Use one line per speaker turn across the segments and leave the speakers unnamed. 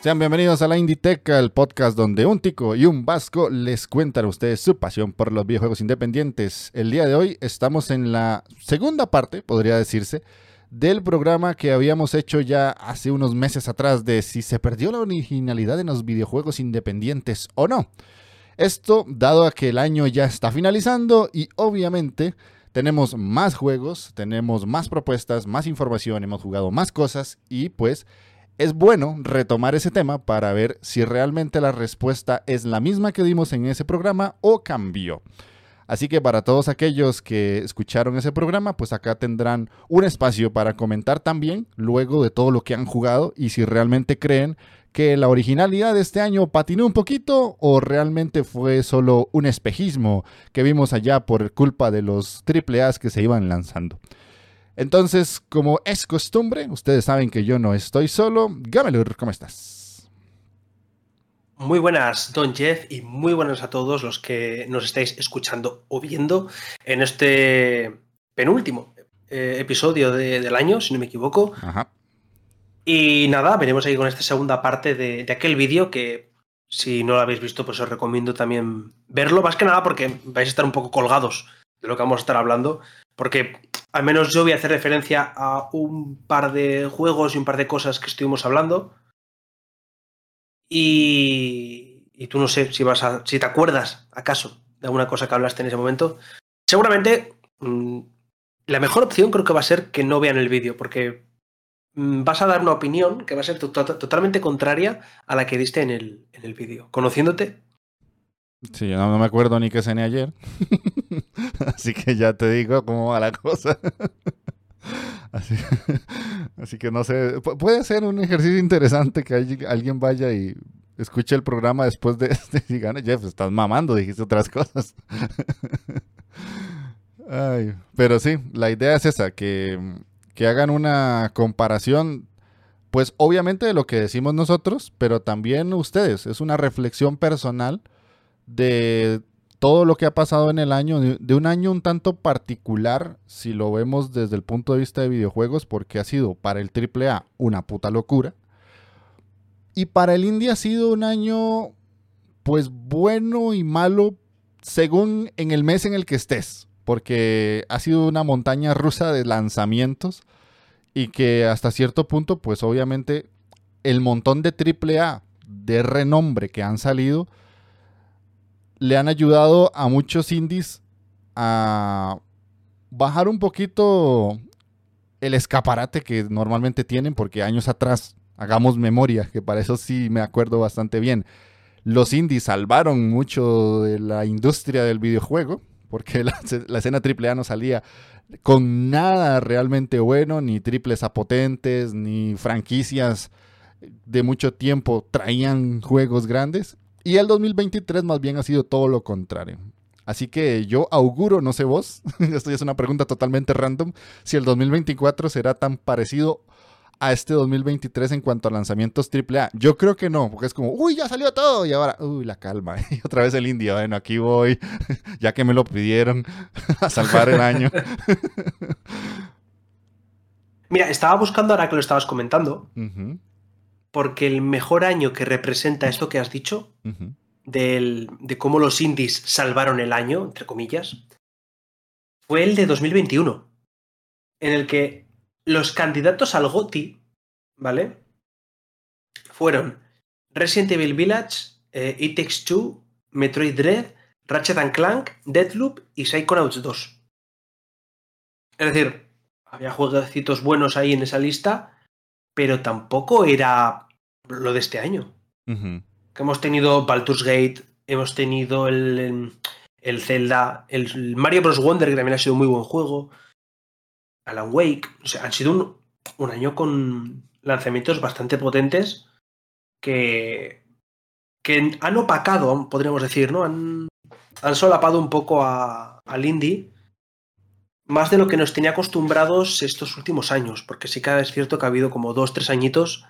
Sean bienvenidos a la Inditeca, el podcast donde un tico y un vasco les cuentan a ustedes su pasión por los videojuegos independientes. El día de hoy estamos en la segunda parte, podría decirse, del programa que habíamos hecho ya hace unos meses atrás de si se perdió la originalidad en los videojuegos independientes o no. Esto dado a que el año ya está finalizando y obviamente tenemos más juegos, tenemos más propuestas, más información, hemos jugado más cosas y pues es bueno retomar ese tema para ver si realmente la respuesta es la misma que dimos en ese programa o cambió. Así que para todos aquellos que escucharon ese programa, pues acá tendrán un espacio para comentar también luego de todo lo que han jugado y si realmente creen que la originalidad de este año patinó un poquito o realmente fue solo un espejismo que vimos allá por culpa de los AAAs que se iban lanzando. Entonces, como es costumbre, ustedes saben que yo no estoy solo. Gamelur, ¿cómo estás?
Muy buenas, Don Jeff, y muy buenas a todos los que nos estáis escuchando o viendo en este penúltimo eh, episodio del año, si no me equivoco. Ajá. Y nada, veremos ahí con esta segunda parte de, de aquel vídeo que, si no lo habéis visto, pues os recomiendo también verlo, más que nada porque vais a estar un poco colgados de lo que vamos a estar hablando, porque al menos yo voy a hacer referencia a un par de juegos y un par de cosas que estuvimos hablando. Y, y tú no sé si vas a, si te acuerdas acaso de alguna cosa que hablaste en ese momento. Seguramente mm, la mejor opción creo que va a ser que no vean el vídeo, porque mm, vas a dar una opinión que va a ser totalmente contraria a la que diste en el, en el vídeo. Conociéndote,
Sí, no, no me acuerdo ni qué cené ayer. así que ya te digo cómo va la cosa. así, que no sé. puede ser un ejercicio interesante que alguien vaya y escuche el programa después de este y gane. Jeff, estás mamando, dijiste otras cosas. pero sí, la idea es esa, que, que hagan una comparación pues obviamente de lo que decimos nosotros, pero también ustedes. Es una reflexión personal de todo lo que ha pasado en el año, de un año un tanto particular, si lo vemos desde el punto de vista de videojuegos, porque ha sido para el AAA una puta locura. Y para el indie ha sido un año, pues bueno y malo, según en el mes en el que estés, porque ha sido una montaña rusa de lanzamientos y que hasta cierto punto, pues obviamente, el montón de AAA de renombre que han salido, le han ayudado a muchos indies a bajar un poquito el escaparate que normalmente tienen, porque años atrás, hagamos memoria, que para eso sí me acuerdo bastante bien, los indies salvaron mucho de la industria del videojuego, porque la, escena AAA no salía con nada realmente bueno, ni triples a potentes, ni franquicias de mucho tiempo traían juegos grandes. Y el 2023 más bien ha sido todo lo contrario. Así que yo auguro, no sé vos, esto ya es una pregunta totalmente random, si el 2024 será tan parecido a este 2023 en cuanto a lanzamientos AAA. Yo creo que no, porque es como, uy, ya salió todo y ahora, uy, la calma. Y otra vez el India, bueno, aquí voy, ya que me lo pidieron, a salvar el año.
Mira, estaba buscando ahora que lo estabas comentando porque el mejor año que representa esto que has dicho, de cómo los indies salvaron el año, entre comillas, fue el de 2021, en el que los candidatos al GOTI, ¿vale? Fueron Resident Evil Village, eh, It Takes Two, Metroid Dread, Ratchet Clank, Deathloop y Psychonauts 2. Es decir, había jueguecitos buenos ahí en esa lista, pero tampoco era lo de este año. Que hemos tenido Baldur's Gate, hemos tenido el, el Zelda, el Mario Bros. Wonder, que también ha sido un muy buen juego, Alan Wake, o sea, han sido un, año con lanzamientos bastante potentes que, que han opacado, podríamos decir, ¿no? Han, han solapado un poco a, al indie más de lo que nos tenía acostumbrados estos últimos años, porque sí que es cierto que ha habido como dos, tres añitos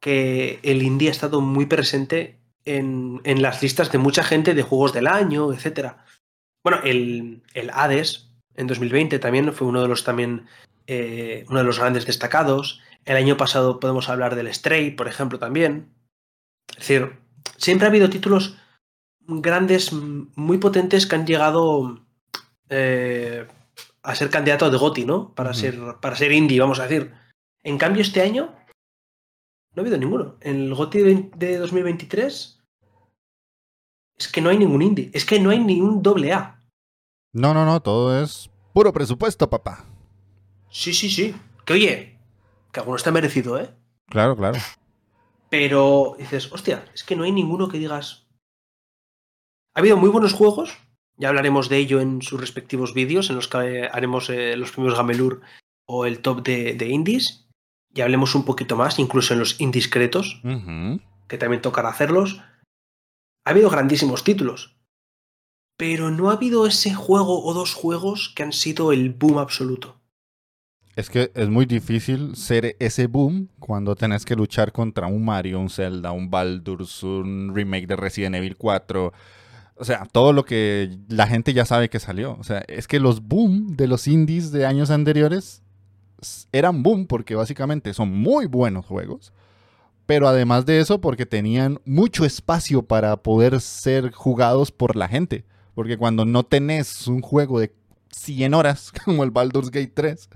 que el indie ha estado muy presente en, en las listas de mucha gente de juegos del año, etc. Bueno, el, el Hades en 2020 también fue uno de los también eh, uno de los grandes destacados. El año pasado podemos hablar del Stray, por ejemplo, también. Es decir, siempre ha habido títulos grandes, muy potentes que han llegado eh, a ser candidato de GOTI, ¿no? Para, ser, para ser indie, vamos a decir. En cambio, este año no ha habido ninguno. En el GOTI de 2023 es que no hay ningún indie. Es que no hay ningún doble A.
No, no, no. Todo es puro presupuesto, papá.
Sí, sí, sí. Que oye, que alguno está merecido, ¿eh?
Claro, claro.
Pero dices, hostia, es que no hay ninguno que digas. Ha habido muy buenos juegos, ya hablaremos de ello en sus respectivos vídeos, en los que haremos eh, los primeros Gamelur o el top de, indies. Y hablemos un poquito más, incluso en los indiscretos, que también tocará hacerlos. Ha habido grandísimos títulos. Pero no ha habido ese juego o dos juegos que han sido el boom absoluto.
Es que es muy difícil ser ese boom cuando tenés que luchar contra un Mario, un Zelda, un Baldur's, un remake de Resident Evil 4 o sea, todo lo que la gente ya sabe que salió. O sea, es que los boom de los indies de años anteriores eran boom porque básicamente son muy buenos juegos. Pero además de eso, porque tenían mucho espacio para poder ser jugados por la gente. Porque cuando no tenés un juego de 100 horas, como el Baldur's Gate 3,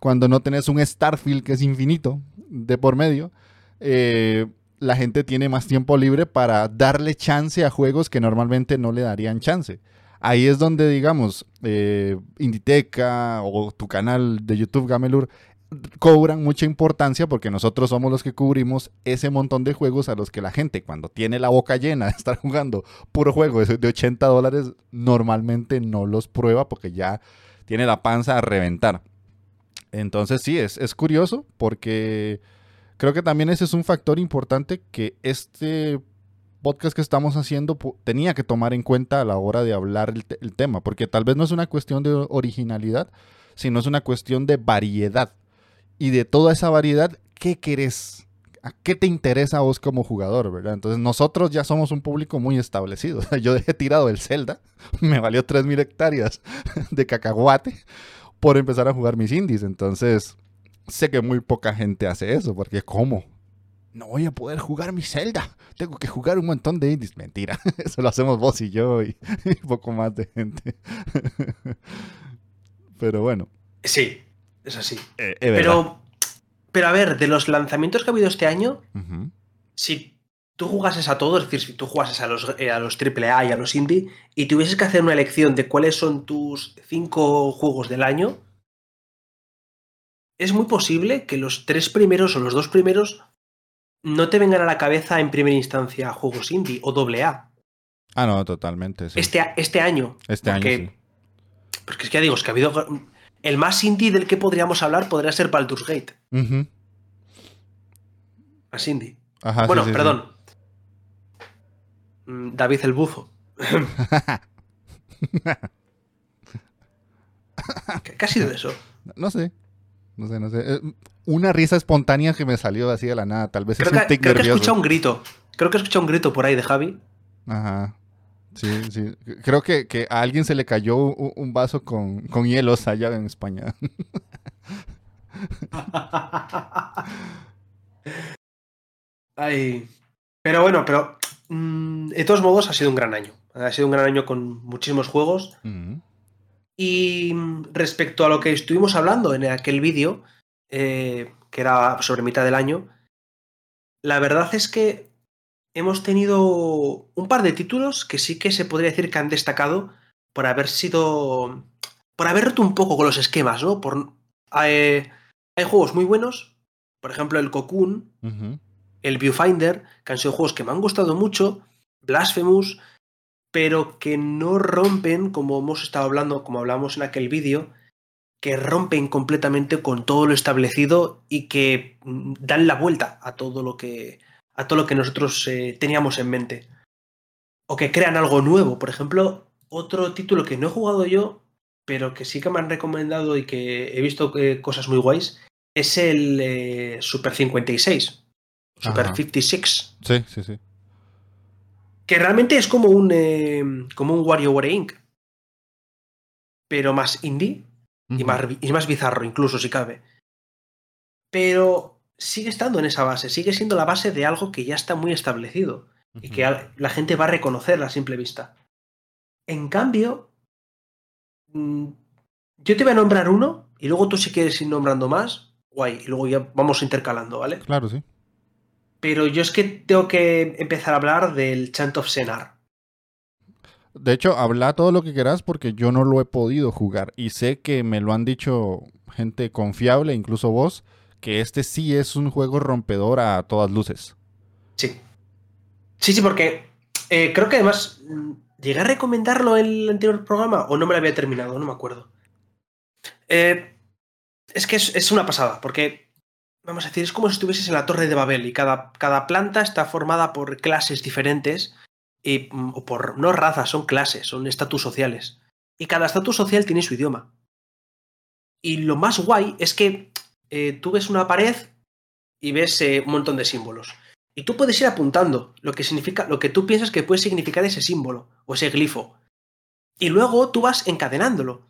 cuando no tenés un Starfield que es infinito de por medio, eh, la gente tiene más tiempo libre para darle chance a juegos que normalmente no le darían chance. Ahí es donde, digamos, eh, Inditeca o tu canal de YouTube Gamelur cobran mucha importancia porque nosotros somos los que cubrimos ese montón de juegos a los que la gente cuando tiene la boca llena de estar jugando puro juego de 80 dólares normalmente no los prueba porque ya tiene la panza a reventar. Entonces sí, es, es curioso porque creo que también ese es un factor importante que este podcast que estamos haciendo tenía que tomar en cuenta a la hora de hablar el, tema, porque tal vez no es una cuestión de originalidad, sino es una cuestión de variedad. Y de toda esa variedad, ¿qué querés? ¿A qué te interesa a vos como jugador, verdad? Entonces nosotros ya somos un público muy establecido. Yo dejé tirado el Zelda, me valió 3.000 hectáreas de cacahuate por empezar a jugar mis indies. Entonces, sé que muy poca gente hace eso, porque ¿cómo? No voy a poder jugar mi Zelda. Tengo que jugar un montón de indies. Mentira. Eso lo hacemos vos y yo y, poco más de gente. Pero bueno.
Sí, es así. Eh, pero, pero a ver, de los lanzamientos que ha habido este año, si tú jugases a todos, es decir, si tú jugases a los, eh, a los AAA y a los indie, y tuvieses que hacer una elección de cuáles son tus cinco juegos del año, es muy posible que los tres primeros o los dos primeros no te vengan a la cabeza en primera instancia juegos indie o doble A.
Ah, no, totalmente.
Este, este año.
Este año. Sí.
Porque es que ya digo, es que ha habido. El más indie del que podríamos hablar podría ser Baldur's Gate. Más indie. bueno, perdón. Mm, David el Buzo. ¿Qué ha sido eso?
No sé. No sé, no sé. Eh, una risa espontánea que me salió así de la nada. Tal vez
creo es un que, creo que he escuchado un grito. Creo que he escuchado un grito por ahí de Javi.
Ajá. Sí, sí. Creo que, que a alguien se le cayó un, vaso con, con, hielos allá en España.
Ay. Pero bueno, pero mm, de todos modos ha sido un gran año. Ha sido un gran año con muchísimos juegos. Y respecto a lo que estuvimos hablando en aquel vídeo, eh, que era sobre mitad del año, la verdad es que hemos tenido un par de títulos que sí que se podría decir que han destacado por haber sido. por haber roto un poco con los esquemas, ¿no? Por, hay juegos muy buenos, por ejemplo el Cocoon, el Viewfinder, que han sido juegos que me han gustado mucho, Blasphemous, pero que no rompen, como hemos estado hablando, como hablamos en aquel vídeo, que rompen completamente con todo lo establecido y que mm, dan la vuelta a todo lo que, a todo lo que nosotros eh, teníamos en mente. O que crean algo nuevo. Por ejemplo, otro título que no he jugado yo, pero que sí que me han recomendado y que he visto eh, cosas muy guays, es el eh, Super 56. Super 56.
Sí, sí, sí.
Que realmente es como un, como un WarioWare Inc. Pero más indie y, más, bizarro, incluso si cabe. Pero sigue estando en esa base, sigue siendo la base de algo que ya está muy establecido y que la gente va a reconocer a simple vista. En cambio, mm, yo te voy a nombrar uno y luego tú si quieres ir nombrando más, guay, y luego ya vamos intercalando, ¿vale?
Claro, sí.
Pero yo es que tengo que empezar a hablar del Chant of Senar.
De hecho, habla todo lo que quieras porque yo no lo he podido jugar y sé que me lo han dicho gente confiable, incluso vos, que este sí es un juego rompedor a todas luces.
Sí. Sí, sí, porque eh, creo que además llegué a recomendarlo en el anterior programa o no me lo había terminado, no me acuerdo. Eh, es que es, una pasada, porque, vamos a decir, es como si estuvieses en la Torre de Babel y cada, cada planta está formada por clases diferentes y, mm, o por, no razas, son clases, son estatus sociales. Y cada estatus social tiene su idioma. Y lo más guay es que eh, tú ves una pared y ves eh, un montón de símbolos. Y tú puedes ir apuntando lo que significa, lo que tú piensas que puede significar ese símbolo o ese glifo. Y luego tú vas encadenándolo.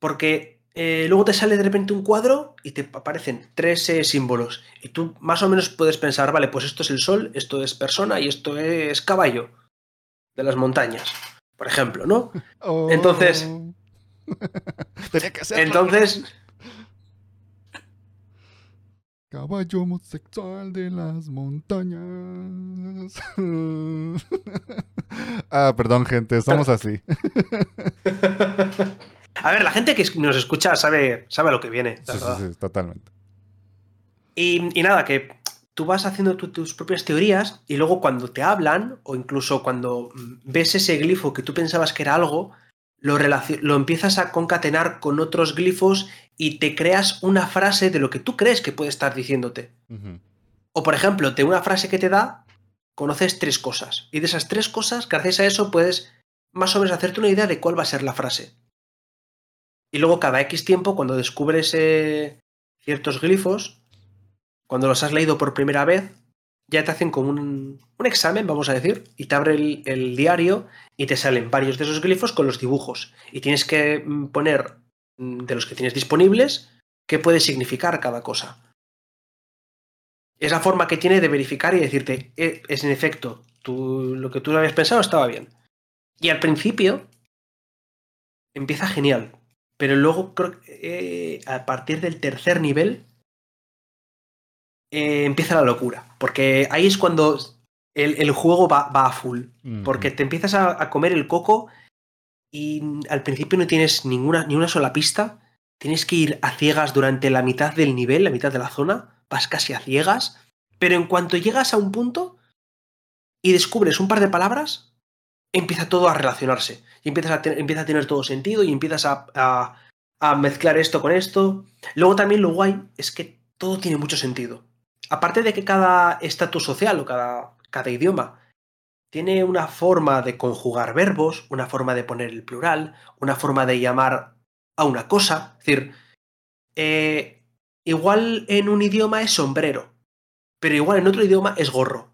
Porque eh, luego te sale de repente un cuadro y te aparecen tres símbolos. Y tú más o menos puedes pensar, vale, pues esto es el sol, esto es persona y esto es caballo de las montañas, por ejemplo, ¿no? Entonces.
Oh. Tenía que
Entonces.
Caballo homosexual de las montañas. ah, perdón, gente, estamos así.
A ver, la gente que nos escucha sabe, sabe lo que viene.
Sí, sí, sí, totalmente.
Y, y, nada, que tú vas haciendo tus propias teorías y luego cuando te hablan o incluso cuando ves ese glifo que tú pensabas que era algo, lo, lo, empiezas a concatenar con otros glifos y te creas una frase de lo que tú crees que puede estar diciéndote. O por ejemplo, de una frase que te da, conoces tres cosas. Y de esas tres cosas, gracias a eso, puedes más o menos hacerte una idea de cuál va a ser la frase. Y luego cada X tiempo, cuando descubres eh, ciertos glifos, cuando los has leído por primera vez, ya te hacen como un, examen, vamos a decir, y te abre el, diario y te salen varios de esos glifos con los dibujos. Y tienes que mm, poner mm, de los que tienes disponibles qué puede significar cada cosa. Es la forma que tiene de verificar y decirte, eh, es en efecto, tú, lo que tú habías pensado estaba bien. Y al principio empieza genial, pero luego creo que eh, a partir del tercer nivel eh, empieza la locura. Porque ahí es cuando el, juego va, a full. Porque te empiezas a, comer el coco y al principio no tienes ninguna, ni una sola pista. Tienes que ir a ciegas durante la mitad del nivel, la mitad de la zona. Vas casi a ciegas. Pero en cuanto llegas a un punto y descubres un par de palabras, empieza todo a relacionarse. Y empiezas a empieza a tener todo sentido y empiezas a, a mezclar esto con esto. Luego también lo guay es que todo tiene mucho sentido aparte de que cada estatus social o cada, cada idioma tiene una forma de conjugar verbos, una forma de poner el plural, una forma de llamar a una cosa. Es decir, eh, igual en un idioma es sombrero, pero igual en otro idioma es gorro.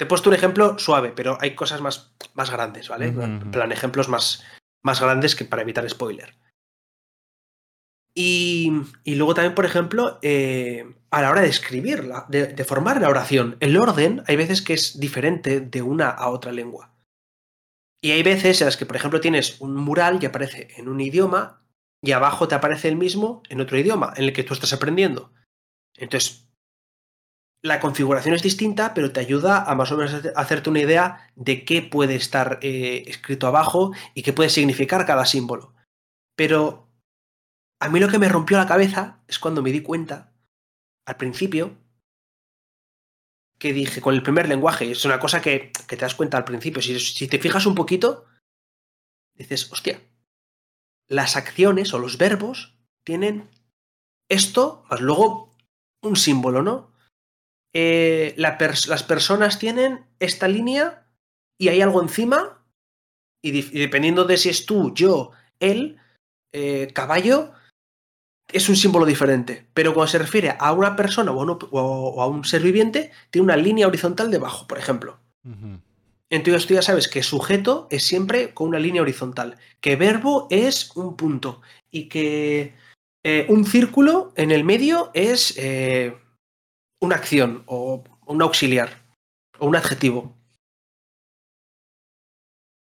Te he puesto un ejemplo suave, pero hay cosas más, más grandes, ¿vale? En plan, ejemplos más, más grandes que para evitar spoiler. Y, luego también, por ejemplo, eh, a la hora de escribirla, de, formar la oración, el orden hay veces que es diferente de una a otra lengua. Y hay veces en las que, por ejemplo, tienes un mural que aparece en un idioma y abajo te aparece el mismo en otro idioma, en el que tú estás aprendiendo. Entonces, la configuración es distinta, pero te ayuda a más o menos hacerte una idea de qué puede estar eh, escrito abajo y qué puede significar cada símbolo. Pero a mí lo que me rompió la cabeza es cuando me di cuenta, al principio, que dije con el primer lenguaje, es una cosa que, te das cuenta al principio, si, te fijas un poquito, dices, hostia, las acciones o los verbos tienen esto, más luego un símbolo, ¿no? Eh, las personas tienen esta línea y hay algo encima, y, dependiendo de si es tú, yo, él, eh, caballo, es un símbolo diferente. Pero cuando se refiere a una persona o a, un ser viviente, tiene una línea horizontal debajo, por ejemplo. Entonces tú ya sabes que sujeto es siempre con una línea horizontal, que verbo es un punto y que eh, un círculo en el medio es eh, una acción o un auxiliar o un adjetivo.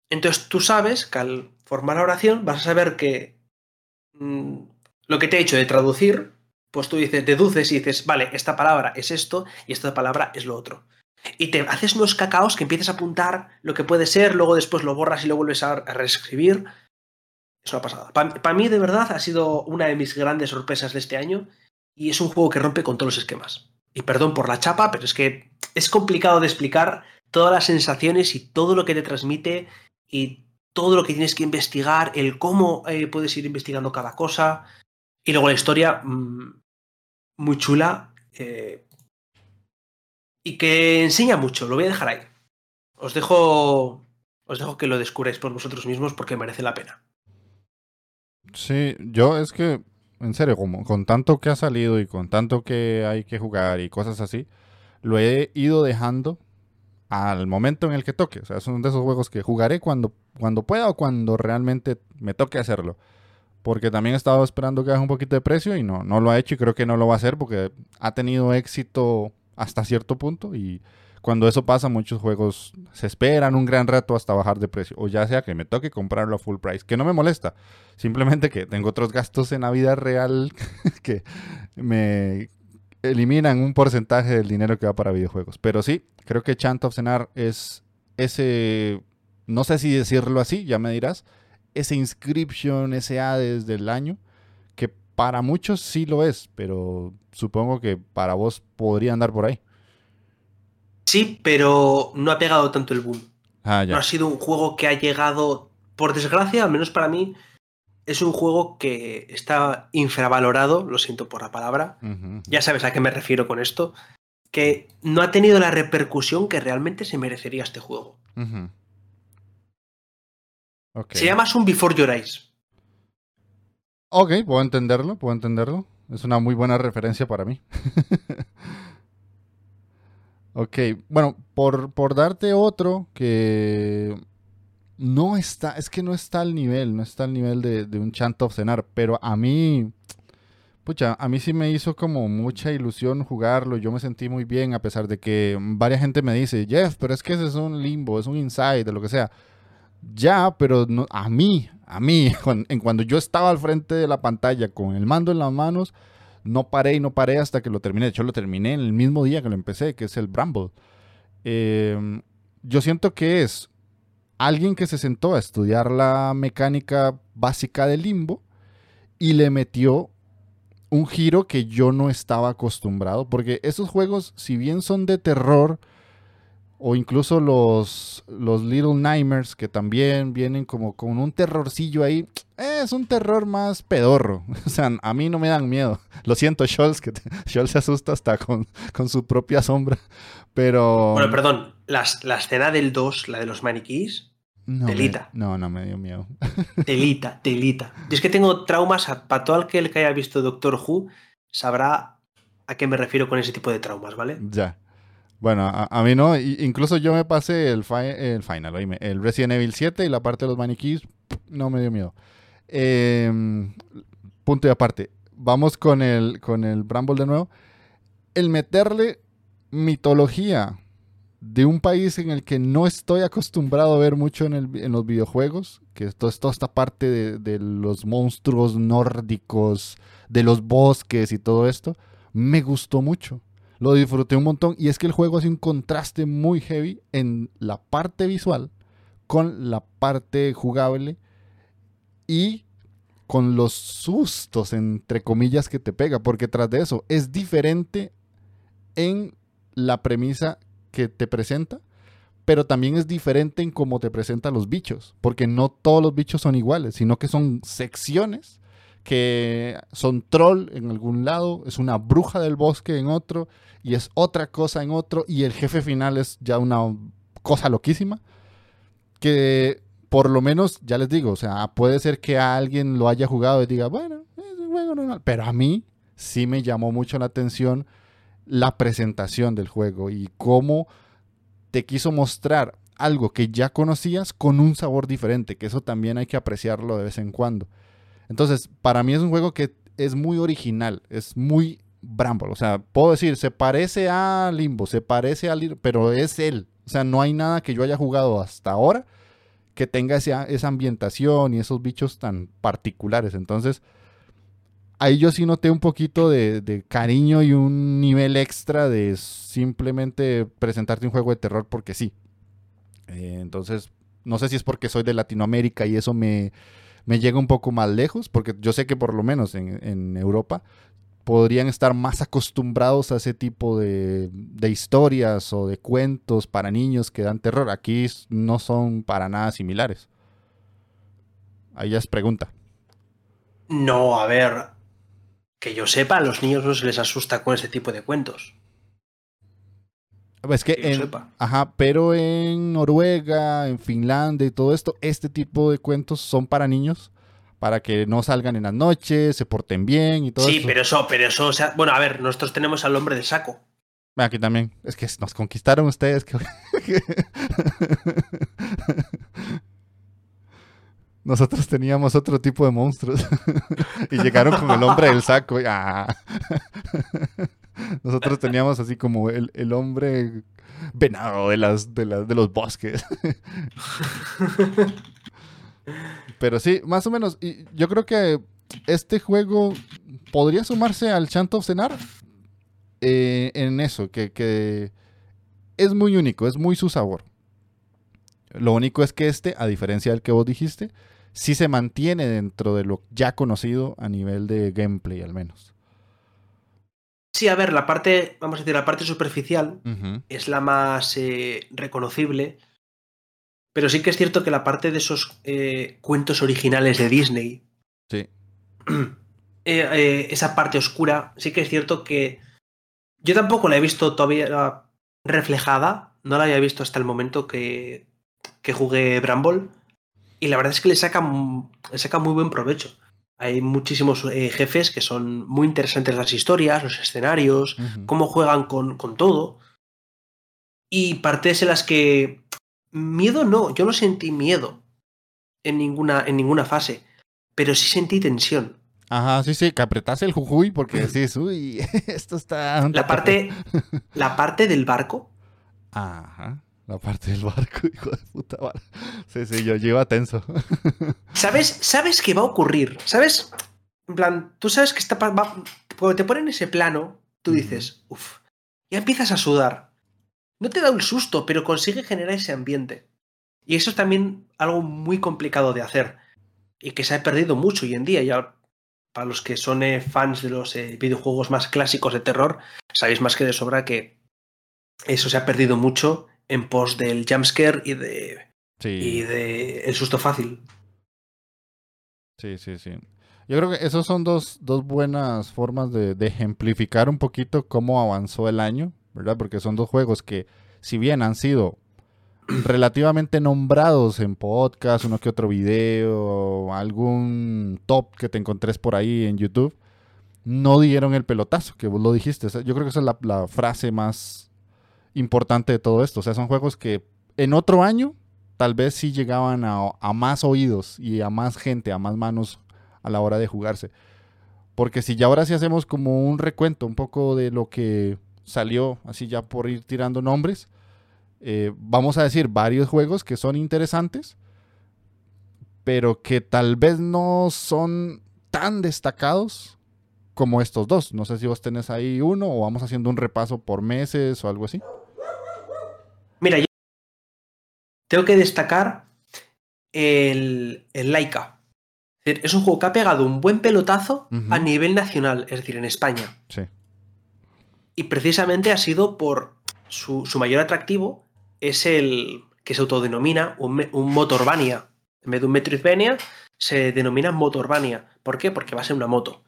Entonces tú sabes que al formar la oración vas a saber que mm, lo que te he hecho de traducir, pues tú dices, deduces y dices, vale, esta palabra es esto y esta palabra es lo otro. Y te haces unos cacaos que empiezas a apuntar lo que puede ser, luego después lo borras y lo vuelves a, reescribir. Es una pasada. Para mí, de verdad, ha sido una de mis grandes sorpresas de este año y es un juego que rompe con todos los esquemas. Y perdón por la chapa, pero es que es complicado de explicar todas las sensaciones y todo lo que te transmite y todo lo que tienes que investigar, el cómo eh, puedes ir investigando cada cosa. Y luego la historia, mm, muy chula. Eh, y que enseña mucho, lo voy a dejar ahí. Os dejo, os dejo que lo descubráis por vosotros mismos porque merece la pena.
Sí, yo es que, en serio, con tanto que ha salido y con tanto que hay que jugar y cosas así, lo he ido dejando al momento en el que toque. O sea, son de esos juegos que jugaré cuando, cuando pueda o cuando realmente me toque hacerlo. Porque también he estado esperando que haga un poquito de precio y no, no lo ha hecho y creo que no lo va a hacer porque ha tenido éxito hasta cierto punto y cuando eso pasa muchos juegos se esperan un gran rato hasta bajar de precio o ya sea que me toque comprarlo a full price, que no me molesta, simplemente que tengo otros gastos en la vida real que me eliminan un porcentaje del dinero que va para videojuegos. Pero sí, creo que Chant of Cenar es ese, no sé si decirlo así, ya me dirás, ese inscription, ese Hades del año para muchos sí lo es, pero supongo que para vos podría andar por ahí.
Sí, pero no ha pegado tanto el boom. Ah, no ha sido un juego que ha llegado, por desgracia, al menos para mí, es un juego que está infravalorado, lo siento por la palabra, ya sabes a qué me refiero con esto, que no ha tenido la repercusión que realmente se merecería este juego. Se llama un Before Your Eyes.
Ok, puedo entenderlo, puedo entenderlo. Es una muy buena referencia para mí. ok, bueno, por, por darte otro que no está, es que no está al nivel, no está al nivel de, un Chant of Cenar, pero a mí, pucha, a mí sí me hizo como mucha ilusión jugarlo, yo me sentí muy bien a pesar de que varias gente me dice, Jeff, pero es que ese es un limbo, es un inside, de lo que sea. Ya, pero no, a mí, a mí, en cuando yo estaba al frente de la pantalla con el mando en las manos, no paré y no paré hasta que lo terminé. De hecho, lo terminé en el mismo día que lo empecé, que es el Bramble. Em, yo siento que es alguien que se sentó a estudiar la mecánica básica del limbo y le metió un giro que yo no estaba acostumbrado, porque esos juegos, si bien son de terror, o incluso los, los Little Nightmares que también vienen como con un terrorcillo ahí. Es un terror más pedorro. O sea, a mí no me dan miedo. Lo siento, Scholz, que Scholz se asusta hasta con, con, su propia sombra. Pero.
Bueno, perdón. La, la escena del 2, la de los maniquís. telita.
no, no me dio miedo.
Telita, telita. Yo es que tengo traumas. Para todo aquel que haya visto Doctor Who, sabrá a qué me refiero con ese tipo de traumas, ¿vale?
Ya. Bueno, a, mí no. incluso yo me pasé el, el Final, el Resident Evil 7 y la parte de los maniquís no me dio miedo. Em, punto y aparte. Vamos con el, con el Bramble de nuevo. El meterle mitología de un país en el que no estoy acostumbrado a ver mucho en, los videojuegos, que es toda esta parte de, los monstruos nórdicos, de los bosques y todo esto, me gustó mucho. Lo disfruté un montón. Y es que el juego hace un contraste muy heavy en la parte visual con la parte jugable y con los sustos, entre comillas, que te pega, porque tras de eso es diferente en la premisa que te presenta, pero también es diferente en cómo te presenta los bichos, porque no todos los bichos son iguales, sino que son secciones que son troll en algún lado, es una bruja del bosque en otro, y es otra cosa en otro, y el jefe final es ya una cosa loquísima, que por lo menos, ya les digo, o sea, puede ser que alguien lo haya jugado y diga, bueno, es un juego normal, pero a mí sí me llamó mucho la atención la presentación del juego y cómo te quiso mostrar algo que ya conocías con un sabor diferente, que eso también hay que apreciarlo de vez en cuando. Entonces, para mí es un juego que es muy original, es muy Bramble. O sea, puedo decir, se parece a Limbo, se parece a Limbo, pero es él. O sea, no hay nada que yo haya jugado hasta ahora que tenga esa, esa ambientación y esos bichos tan particulares. Entonces, ahí yo sí noté un poquito de, cariño y un nivel extra de simplemente presentarte un juego de terror porque sí. Eh, entonces, no sé si es porque soy de Latinoamérica y eso me, me llega un poco más lejos, porque yo sé que por lo menos en, Europa podrían estar más acostumbrados a ese tipo de, historias o de cuentos para niños que dan terror. Aquí no son para nada similares. Ahí ya es pregunta.
No, a ver, que yo sepa, a los niños no se les asusta con ese tipo de cuentos.
Es que, ajá, pero en Noruega, en Finlandia y todo esto, este tipo de cuentos son para niños, para que no salgan en las noches, se porten bien y todo
sí,
eso.
Sí, pero eso, pero eso, o sea, bueno, a ver, nosotros tenemos al hombre de saco.
Aquí también. Es que nos conquistaron ustedes. Nosotros teníamos otro tipo de monstruos. y llegaron con el hombre del saco. Ah. Nosotros teníamos así como el, hombre venado de, las, de, de los bosques. Pero sí, más o menos. Y yo creo que este juego podría sumarse al Chant of Cenar eh, en eso, que, que es muy único, es muy su sabor. Lo único es que este, a diferencia del que vos dijiste, sí se mantiene dentro de lo ya conocido a nivel de gameplay al menos.
Sí, a ver, la parte, vamos a decir, la parte superficial es la más eh, reconocible, pero sí que es cierto que la parte de esos eh, cuentos originales de Disney,
sí.
Eh, esa parte oscura, sí que es cierto que yo tampoco la he visto todavía reflejada, no la había visto hasta el momento que, que jugué Bramble, y la verdad es que le saca, le saca muy buen provecho. Hay muchísimos eh, jefes que son muy interesantes las historias, los escenarios, cómo juegan con, con, todo. Y partes en las que miedo no, yo no sentí miedo en ninguna, en ninguna fase, pero sí sentí tensión.
Ajá, sí, sí, que apretase el jujuy porque decís, uy, esto está...
La parte, la parte del barco.
Ajá. La parte del barco, hijo de puta. Sí, sí, yo llevo tenso.
¿Sabes, ¿Sabes qué va a ocurrir? ¿Sabes? En plan, tú sabes que está, cuando te ponen ese plano, tú dices, uff, ya empiezas a sudar. No te da un susto, pero consigue generar ese ambiente. Y eso es también algo muy complicado de hacer. Y que se ha perdido mucho hoy en día. Ya para los que son eh, fans de los eh, videojuegos más clásicos de terror, sabéis más que de sobra que eso se ha perdido mucho en pos del jumpscare y de, y de el susto fácil.
Sí, sí, sí. Yo creo que esas son dos, dos buenas formas de, de, ejemplificar un poquito cómo avanzó el año, ¿verdad? Porque son dos juegos que, si bien han sido relativamente nombrados en podcast, uno que otro video, algún top que te encontres por ahí en YouTube, no dieron el pelotazo, que vos lo dijiste. Yo creo que esa es la, la frase más importante de todo esto. O sea, son juegos que en otro año tal vez sí llegaban a, más oídos y a más gente, a más manos a la hora de jugarse. Porque si ya ahora sí hacemos como un recuento un poco de lo que salió, así ya por ir tirando nombres, eh, vamos a decir varios juegos que son interesantes, pero que tal vez no son tan destacados como estos dos. No sé si vos tenés ahí uno o vamos haciendo un repaso por meses o algo así.
Mira, yo tengo que destacar el, el Laika. Es un juego que ha pegado un buen pelotazo a nivel nacional, es decir, en España.
Sí.
Y precisamente ha sido por su, mayor atractivo es el que se autodenomina un, un Motorbania. En vez de un Metroidvania, se denomina Motorbania. ¿Por qué? Porque va a ser una moto.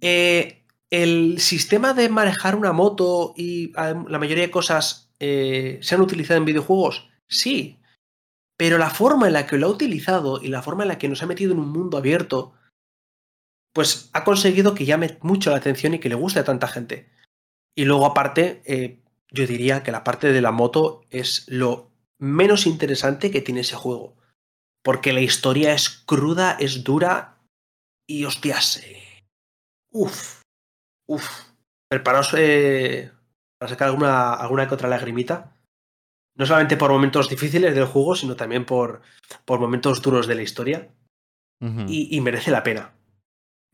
Eh, el sistema de manejar una moto y la mayoría de cosas eh, se han utilizado en videojuegos, sí. Pero la forma en la que lo ha utilizado y la forma en la que nos ha metido en un mundo abierto, pues ha conseguido que llame mucho la atención y que le guste a tanta gente. Y luego aparte, eh, yo diría que la parte de la moto es lo menos interesante que tiene ese juego. Porque la historia es cruda, es dura y hostias. Eh, uf, uf. Preparaos eh, para sacar alguna, alguna que otra lagrimita. No solamente por momentos difíciles del juego, sino también por, por momentos duros de la historia. y, y merece la pena.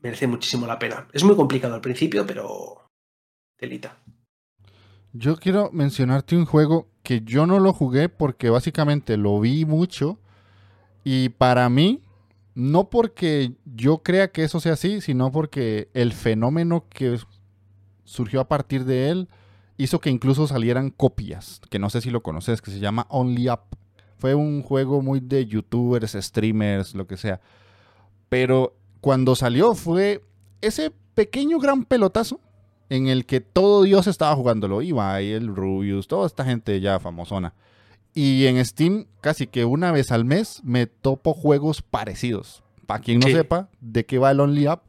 Merece muchísimo la pena. Es muy complicado al principio, pero. Delita.
Yo quiero mencionarte un juego que yo no lo jugué porque básicamente lo vi mucho y para mí, no porque yo crea que eso sea así, sino porque el fenómeno que surgió a partir de él hizo que incluso salieran copias, que no sé si lo conoces, que se llama Only Up. Fue un juego muy de youtubers, streamers, lo que sea. Pero cuando salió fue ese pequeño gran pelotazo en el que todo Dios estaba jugándolo. Ibai, el Rubius, toda esta gente ya famosona. Y en Steam, casi que una vez al mes, me topo juegos parecidos. Para quien no sepa de qué va el Only Up,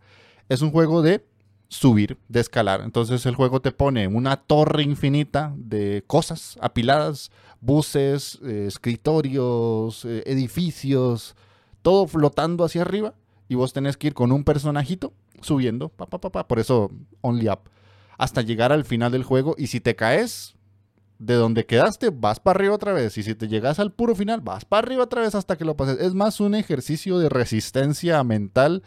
es un juego de subir, de escalar. Entonces el juego te pone una torre infinita de cosas apiladas, buses, eh, escritorios, eh, edificios, todo flotando hacia arriba. Y vos tenés que ir con un personajito subiendo, pa, pa, pa, por eso Only Up, hasta llegar al final del juego. Y si te caes, de donde quedaste, vas para arriba otra vez. Y si te llegas al puro final, vas para arriba otra vez hasta que lo pases. Es más un ejercicio de resistencia mental,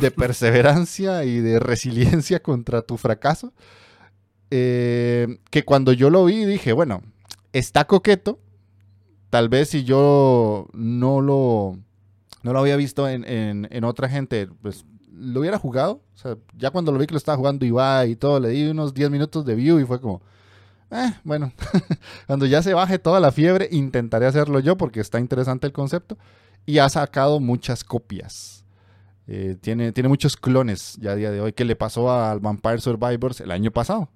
de perseverancia y de resiliencia contra tu fracaso. Eh, que cuando yo lo vi dije, bueno, está coqueto. Tal vez si yo no lo, no lo había visto en, en otra gente, pues lo hubiera jugado. O sea, ya cuando lo vi que lo estaba jugando Ibai y todo, le di unos 10 minutos de view y fue como eh, bueno, cuando ya se baje toda la fiebre, intentaré hacerlo yo porque está interesante el concepto. Y ha sacado muchas copias. Eh, tiene, tiene muchos clones ya a día de hoy, que le pasó al Vampire Survivors el año pasado.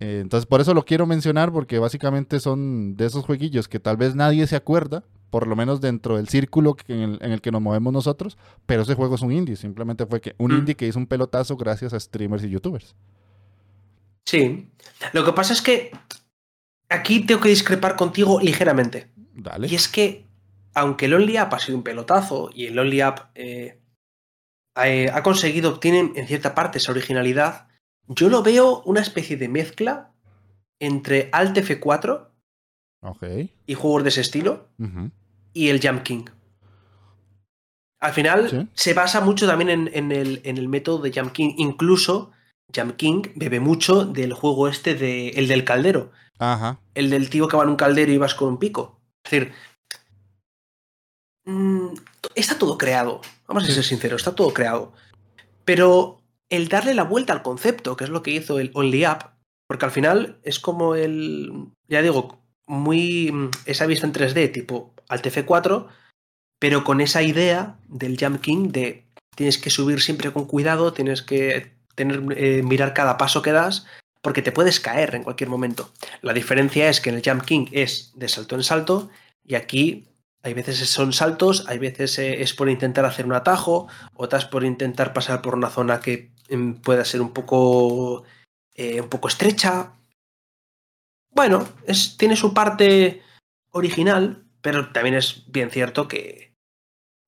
Eh, entonces, por eso lo quiero mencionar, porque básicamente son de esos jueguillos que tal vez nadie se acuerda, por lo menos dentro del círculo en, el, que nos movemos nosotros, pero ese juego es un indie. Simplemente fue que un mm. indie que hizo un pelotazo gracias a streamers y youtubers.
Sí. Lo que pasa es que aquí tengo que discrepar contigo ligeramente.
Dale.
Y es que, aunque el Only App ha sido un pelotazo y el Only App eh, ha conseguido, obtener en cierta parte esa originalidad, yo lo veo una especie de mezcla entre Alt F4 y juegos de ese estilo y el Jump King. Al final se basa mucho también en, el, en, el, método de Jump King. Incluso Jam King bebe mucho del juego este de el del caldero.
Ajá.
El del tío que va en un caldero y vas con un pico. Es decir, mm, está todo creado. Vamos a ser sinceros, está todo creado. Pero el darle la vuelta al concepto, que es lo que hizo el Only Up, porque al final es como el, ya digo, muy mm, esa vista en 3D tipo al TF4, pero con esa idea del Jump King de tienes que subir siempre con cuidado, tienes que tener, eh, mirar cada paso que das, porque te puedes caer en cualquier momento. La diferencia es que en el Jump King es de salto en salto y aquí hay veces son saltos, hay veces eh, es por intentar hacer un atajo, otras por intentar pasar por una zona que em, pueda ser un poco, eh, un poco estrecha. Bueno, es, tiene su parte original, pero también es bien cierto que,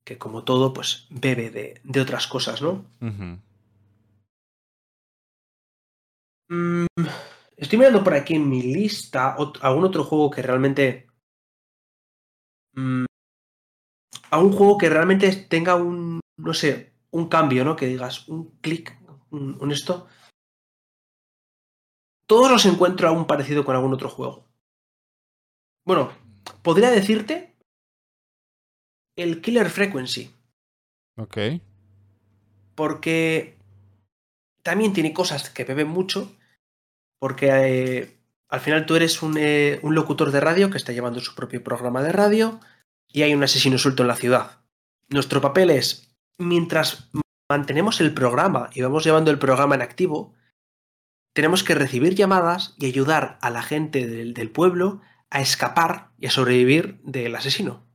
que como todo, pues bebe de, de otras cosas, ¿no? Mm, estoy mirando por aquí en mi lista algún otro juego que realmente. Mm, a un juego que realmente tenga un. No sé, un cambio, ¿no? Que digas, un clic, un, esto. Todos los encuentro aún parecido con algún otro juego. Bueno, podría decirte. El Killer Frequency.
Ok.
Porque también tiene cosas que beben mucho, porque eh, al final tú eres eh, un, locutor de radio que está llevando su propio programa de radio y hay un asesino suelto en la ciudad. Nuestro papel es, mientras mantenemos el programa y vamos llevando el programa en activo, tenemos que recibir llamadas y ayudar a la gente del, pueblo a escapar y a sobrevivir del asesino.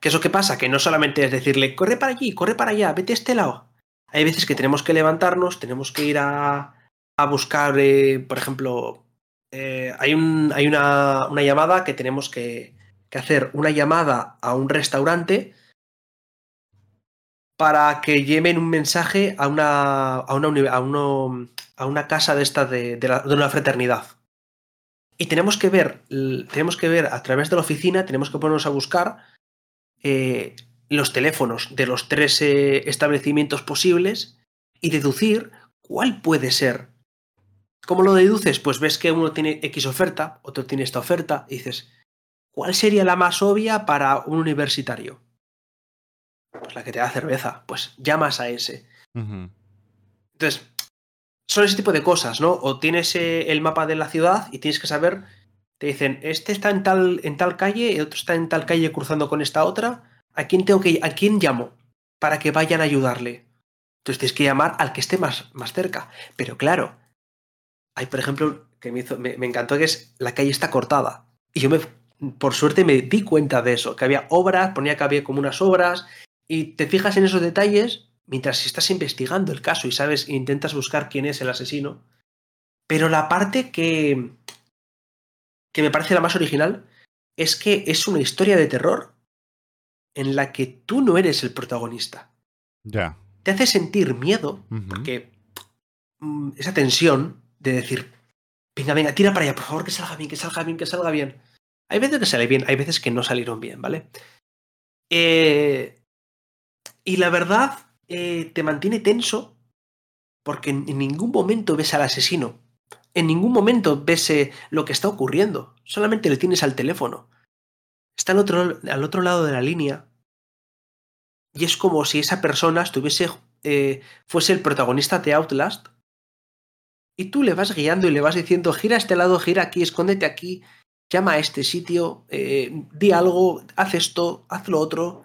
¿Qué es lo que pasa? Que no solamente es decirle, corre para allí, corre para allá, vete a este lado. Hay veces que tenemos que levantarnos, tenemos que ir a, a buscar, eh, por ejemplo, eh, hay, un, hay una, una, llamada que tenemos que, que, hacer, una llamada a un restaurante para que lleven un mensaje a una, a una, a a una casa de esta de, de, de, una fraternidad. Y tenemos que ver, tenemos que ver a través de la oficina, tenemos que ponernos a buscar eh, los teléfonos de los tres eh, establecimientos posibles y deducir cuál puede ser ¿Cómo lo deduces? Pues ves que uno tiene X oferta, otro tiene esta oferta, y dices, ¿cuál sería la más obvia para un universitario? Pues la que te da cerveza, pues llamas a ese. Entonces, son ese tipo de cosas, ¿no? O tienes eh, el mapa de la ciudad y tienes que saber, te dicen, este está en tal, en tal calle, y otro está en tal calle cruzando con esta otra, ¿a quién tengo que a quién llamo? Para que vayan a ayudarle. Entonces tienes que llamar al que esté más, más cerca. Pero claro, hay, por ejemplo, que me, hizo, me, encantó que es la calle está cortada. Y yo me, por suerte me di cuenta de eso, que había obras, ponía que había como unas obras, y te fijas en esos detalles mientras estás investigando el caso y sabes, intentas buscar quién es el asesino. Pero la parte que, que me parece la más original es que es una historia de terror en la que tú no eres el protagonista.
Ya.
Te hace sentir miedo, porque mm, esa tensión de decir, venga, venga, tira para allá, por favor, que salga bien, que salga bien, que salga bien. Hay veces que sale bien, hay veces que no salieron bien, ¿vale? Eh, y la verdad, eh, te mantiene tenso porque en, ningún momento ves al asesino. En ningún momento ves eh, lo que está ocurriendo. Solamente le tienes al teléfono. Está al otro, al otro lado de la línea. Y es como si esa persona estuviese, fuese el protagonista de Outlast y tú le vas guiando y le vas diciendo, gira a este lado, gira aquí, escóndete aquí, llama a este sitio, eh, di algo, haz esto, haz lo otro.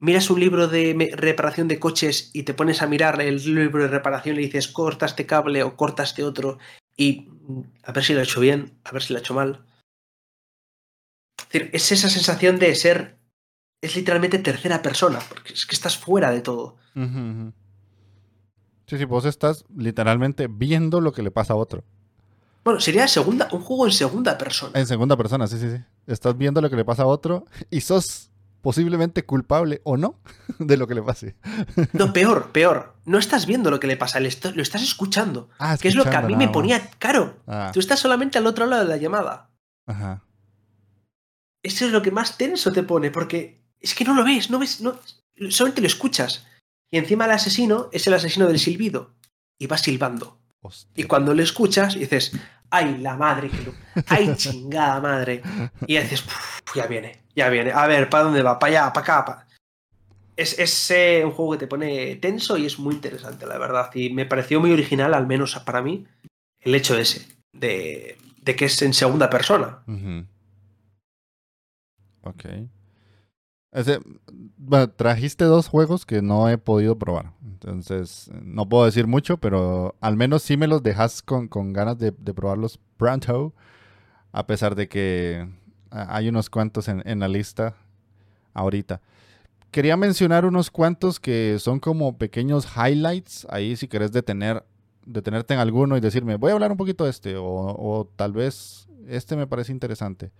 Miras un libro de reparación de coches y te pones a mirar el libro de reparación y dices, corta este cable o corta este otro y mm, a ver si lo ha hecho bien, a ver si lo ha hecho mal. Es esa sensación de ser, es literalmente tercera persona, porque es que estás fuera de todo.
Sí, sí, vos estás literalmente viendo lo que le pasa a otro.
Bueno, sería segunda, un juego en segunda persona.
En segunda persona, sí, sí, sí. Estás viendo lo que le pasa a otro y sos posiblemente culpable o no de lo que le pase.
No, peor, peor. No estás viendo lo que le pasa, lo estás escuchando. Ah, que es lo que a mí me ponía caro. Ah. Tú estás solamente al otro lado de la llamada. Ajá. Eso es lo que más tenso te pone, porque es que no lo ves, no ves, no, solamente lo escuchas. Y encima el asesino es el asesino del silbido. Y va silbando. Y cuando le escuchas, dices, ¡ay, la madre! ¡Ay, chingada madre! Y dices, ya viene, ya viene. A ver, ¿para dónde va? ¿Para allá? ¿Para acá? Es, es un juego que te pone tenso y es muy interesante, la verdad. Y me pareció muy original, al menos para mí, el hecho ese, de, de que es en segunda persona.
Ok trajiste dos juegos que no he podido probar. Entonces, no puedo decir mucho, pero al menos sí me los dejas con, ganas de, probarlos pronto. A pesar de que hay unos cuantos en, la lista ahorita. Quería mencionar unos cuantos que son como pequeños highlights. Ahí si querés detener, detenerte en alguno y decirme, voy a hablar un poquito de este. O, o tal vez este me parece interesante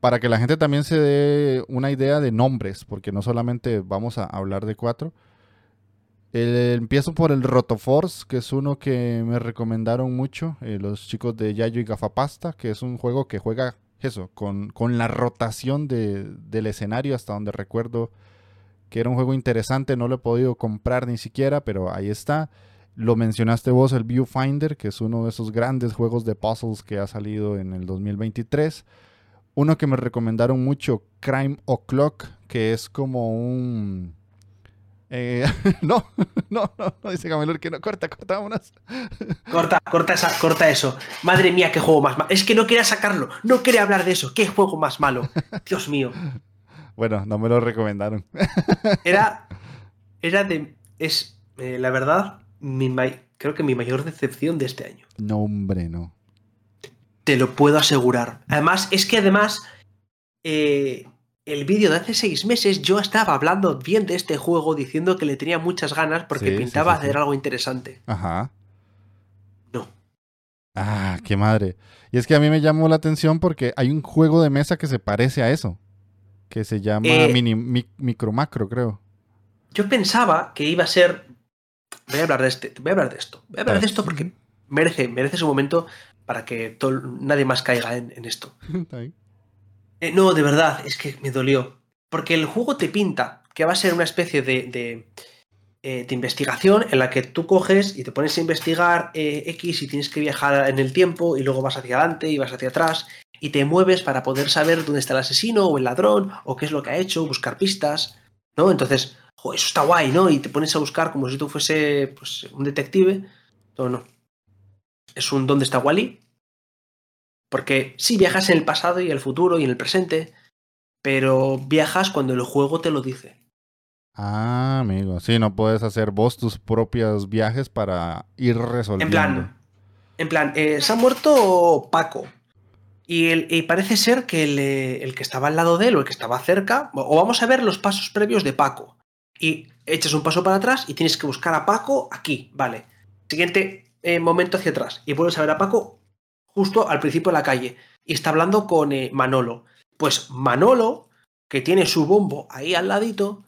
para que la gente también se dé una idea de nombres, porque no solamente vamos a hablar de cuatro. empiezo por el Rotoforce, que es uno que me recomendaron mucho eh, los chicos de Yayo y Gafapasta, que es un juego que juega eso, con, con la rotación del escenario, hasta donde recuerdo que era un juego interesante, no lo he podido comprar ni siquiera, pero ahí está. Lo mencionaste vos, el Viewfinder, que es uno de esos grandes juegos de puzzles que ha salido en el 2023. Uno que me recomendaron mucho, Crime O'Clock, que es como un, Eh, no, no, no, no, dice Camelur que no, corta, corta, vámonos.
Corta, corta, esa, corta eso. Madre mía, qué juego más malo. Es que no quería sacarlo, no quería hablar de eso. Qué juego más malo. Dios mío.
Bueno, no me lo recomendaron.
Era, era de, es, eh, la verdad, mi, creo que mi mayor decepción de este año.
No, hombre, no.
Te lo puedo asegurar. Además, es que además, eh, el vídeo de hace seis meses yo estaba hablando bien de este juego, diciendo que le tenía muchas ganas porque pintaba hacer algo interesante.
Ajá.
No.
Ah, qué madre. Y es que a mí me llamó la atención porque hay un juego de mesa que se parece a eso. Que se llama eh, mini, Micro Macro, creo.
Yo pensaba que iba a ser. Voy a hablar de este. Voy a hablar de esto. Voy a hablar de esto porque merece, merece su momento para que nadie más caiga en, esto. Eh, no, de verdad, es que me dolió. Porque el juego te pinta que va a ser una especie de, eh, de, investigación en la que tú coges y te pones a investigar eh, X y tienes que viajar en el tiempo y luego vas hacia adelante y vas hacia atrás y te mueves para poder saber dónde está el asesino o el ladrón o qué es lo que ha hecho, buscar pistas, ¿no? Entonces, eso está guay, ¿no? Y te pones a buscar como si tú fuese pues, un detective. No, no. Es un ¿dónde está Wally? Porque sí viajas en el pasado y el futuro y en el presente, pero viajas cuando el juego te lo dice.
Ah, amigo, sí, no puedes hacer vos tus propios viajes para ir resolviendo.
En plan, en plan, eh, se ha muerto Paco. Y, parece ser que el, eh, el, que estaba al lado de él o el que estaba cerca, o vamos a ver los pasos previos de Paco. Y echas un paso para atrás y tienes que buscar a Paco aquí, vale. Siguiente eh, momento hacia atrás y vuelves a ver a Paco justo al principio de la calle y está hablando con eh, Manolo. Pues Manolo, que tiene su bombo ahí al ladito,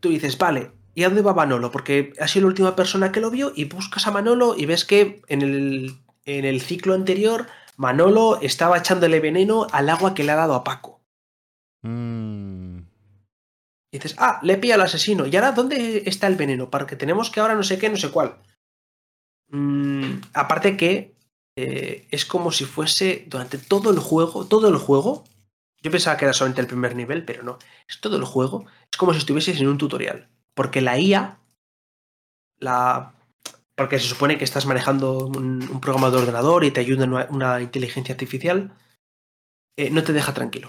tú dices, vale, ¿y a dónde va Manolo? Porque ha sido la última persona que lo vio y buscas a Manolo y ves que en el, en el ciclo anterior Manolo estaba echándole veneno al agua que le ha dado a Paco.
Mm.
Y dices, ah, le pilla al asesino. ¿Y ahora dónde está el veneno? Porque tenemos que ahora no sé qué, no sé cuál. Mm, aparte que eh, es como si fuese durante todo el juego, todo el juego. Yo pensaba que era solamente el primer nivel, pero no. Es todo el juego. Es como si estuvieses en un tutorial. Porque la IA, la. Porque se supone que estás manejando un, programa de ordenador y te ayuda una, una inteligencia artificial, eh, no te deja tranquilo.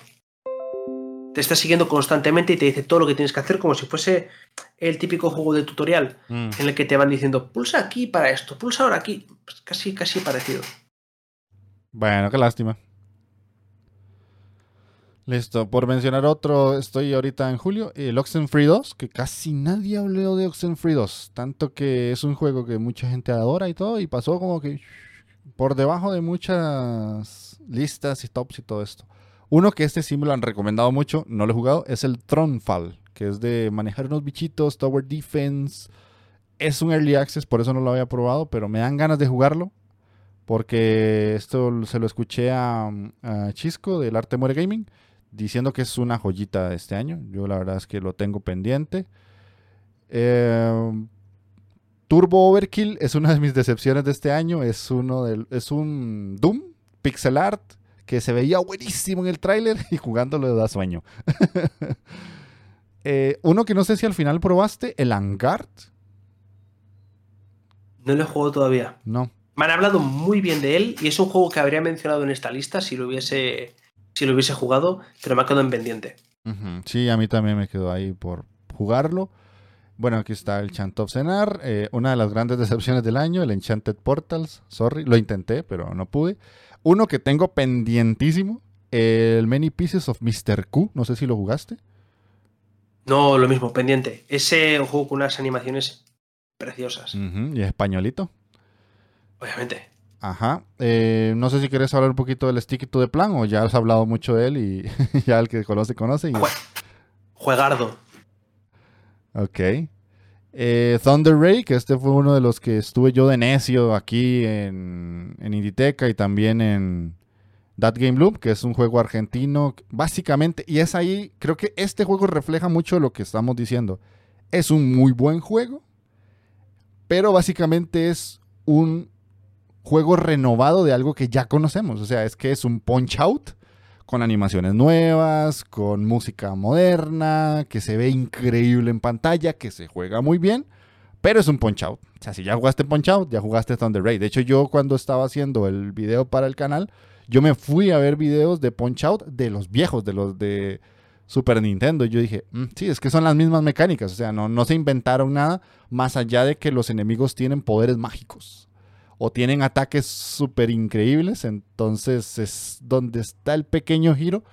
Te está siguiendo constantemente y te dice todo lo que tienes que hacer como si fuese el típico juego de tutorial mm. en el que te van diciendo pulsa aquí para esto, pulsa ahora aquí. Pues casi, casi parecido.
Bueno, qué lástima. Listo, por mencionar otro, estoy ahorita en julio, el Oxenfree 2, que casi nadie habló de Oxenfree 2, tanto que es un juego que mucha gente adora y todo, y pasó como que por debajo de muchas listas y tops y todo esto. Uno que este sí me lo han recomendado mucho, no lo he jugado, es el Tronfall, que es de manejar unos bichitos, Tower Defense. Es un early access, por eso no lo había probado, pero me dan ganas de jugarlo porque esto se lo escuché a, Chisco del Arte Muere Gaming diciendo que es una joyita de este año. Yo la verdad es que lo tengo pendiente. Em, Turbo Overkill es una de mis decepciones de este año. Es, uno del, es un Doom pixel art que se veía buenísimo en el tráiler y jugándolo da sueño. Eh, uno que no sé si al final probaste, el Angard.
No lo he jugado todavía.
No.
Me han hablado muy bien de él y es un juego que habría mencionado en esta lista si lo hubiese, si lo hubiese jugado, pero me ha quedado en pendiente.
Sí, a mí también me quedó ahí por jugarlo. Bueno, aquí está el Chant of Cenar, eh, una de las grandes decepciones del año, el Enchanted Portals. Sorry, lo intenté, pero no pude. Uno que tengo pendientísimo, el Many Pieces of Mr. Q. No sé si lo jugaste.
No, lo mismo, pendiente. Ese juego con unas animaciones preciosas.
Y españolito.
Obviamente.
Ajá. Eh, no sé si quieres hablar un poquito del Sticky to the Plan o ya has hablado mucho de él y ya el que conoce, conoce.
Juegardo.
Ok. Eh, Thunder Ray, que este fue uno de los que estuve yo de necio aquí en, en Inditeca y también en That Game Loop, que es un juego argentino, básicamente, y es ahí, creo que este juego refleja mucho lo que estamos diciendo. Es un muy buen juego, pero básicamente es un juego renovado de algo que ya conocemos. O sea, es que es un punch out con animaciones nuevas, con música moderna, que se ve increíble en pantalla, que se juega muy bien, pero es un punch out. O sea, si ya jugaste punch out, ya jugaste Thunder Ray. De hecho, yo cuando estaba haciendo el video para el canal, yo me fui a ver videos de punch out de los viejos, de los de Super Nintendo. Y yo dije, mm, sí, es que son las mismas mecánicas. O sea, no, no se inventaron nada más allá de que los enemigos tienen poderes mágicos o tienen ataques súper increíbles. Entonces es donde está el pequeño giro,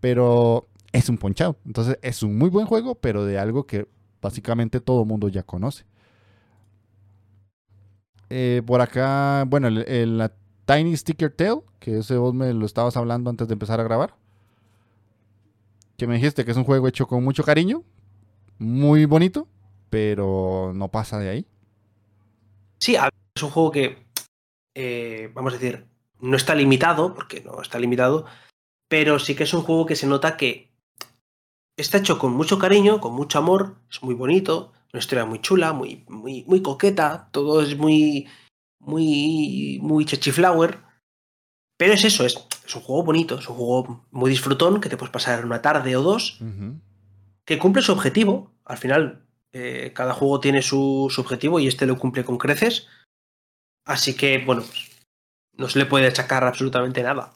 pero es un ponchado. Entonces es un muy buen juego, pero de algo que básicamente todo mundo ya conoce. Eh, por acá, bueno, el, Tiny Sticker Tail, que ese vos me lo estabas hablando antes de empezar a grabar. Que me dijiste que es un juego hecho con mucho cariño, muy bonito, pero no pasa de ahí.
Sí, es un juego que eh, vamos a decir, no está limitado, porque no está limitado, pero sí que es un juego que se nota que está hecho con mucho cariño, con mucho amor, es muy bonito, una historia muy chula, muy, muy, muy coqueta, todo es muy, muy, muy chachiflower. Pero es eso, es, es, un juego bonito, es un juego muy disfrutón que te puedes pasar una tarde o dos, que cumple su objetivo. Al final, eh, cada juego tiene su, su, objetivo y este lo cumple con creces. Así que, bueno, pues, no se le puede achacar absolutamente nada.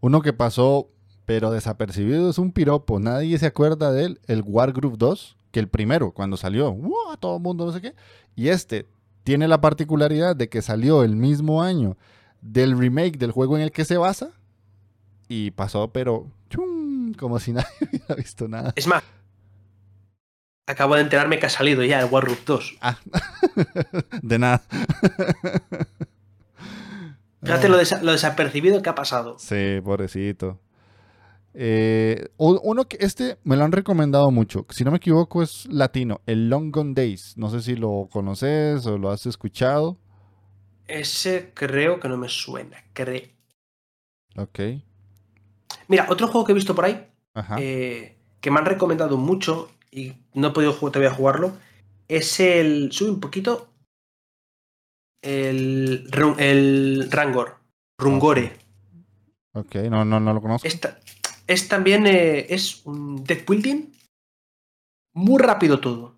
Uno que pasó, pero desapercibido, es un piropo. Nadie se acuerda de él, el Wargroove 2, que el primero, cuando salió, ¡wow! todo el mundo no sé qué. Y este tiene la particularidad de que salió el mismo año del remake del juego en el que se basa. Y pasó, pero ¡chum! como si nadie hubiera visto nada.
Es más, Acabo de enterarme que ha salido ya el Warroom 2.
Ah, de nada.
Fíjate lo, desapercibido que ha pasado.
Sí, pobrecito. Eh, uno que este me lo han recomendado mucho. Si no me equivoco, es latino. El Long Gone Days. No sé si lo conoces o lo has escuchado.
Ese creo que no me suena. Creo.
Ok.
Mira, otro juego que he visto por ahí. Eh, que me han recomendado mucho y no he podido todavía jugarlo, es el. Sube un poquito. El. El Rangor. Rungore.
Ok, no, no, no lo conozco.
es también. Eh, es un deck building. Muy rápido todo.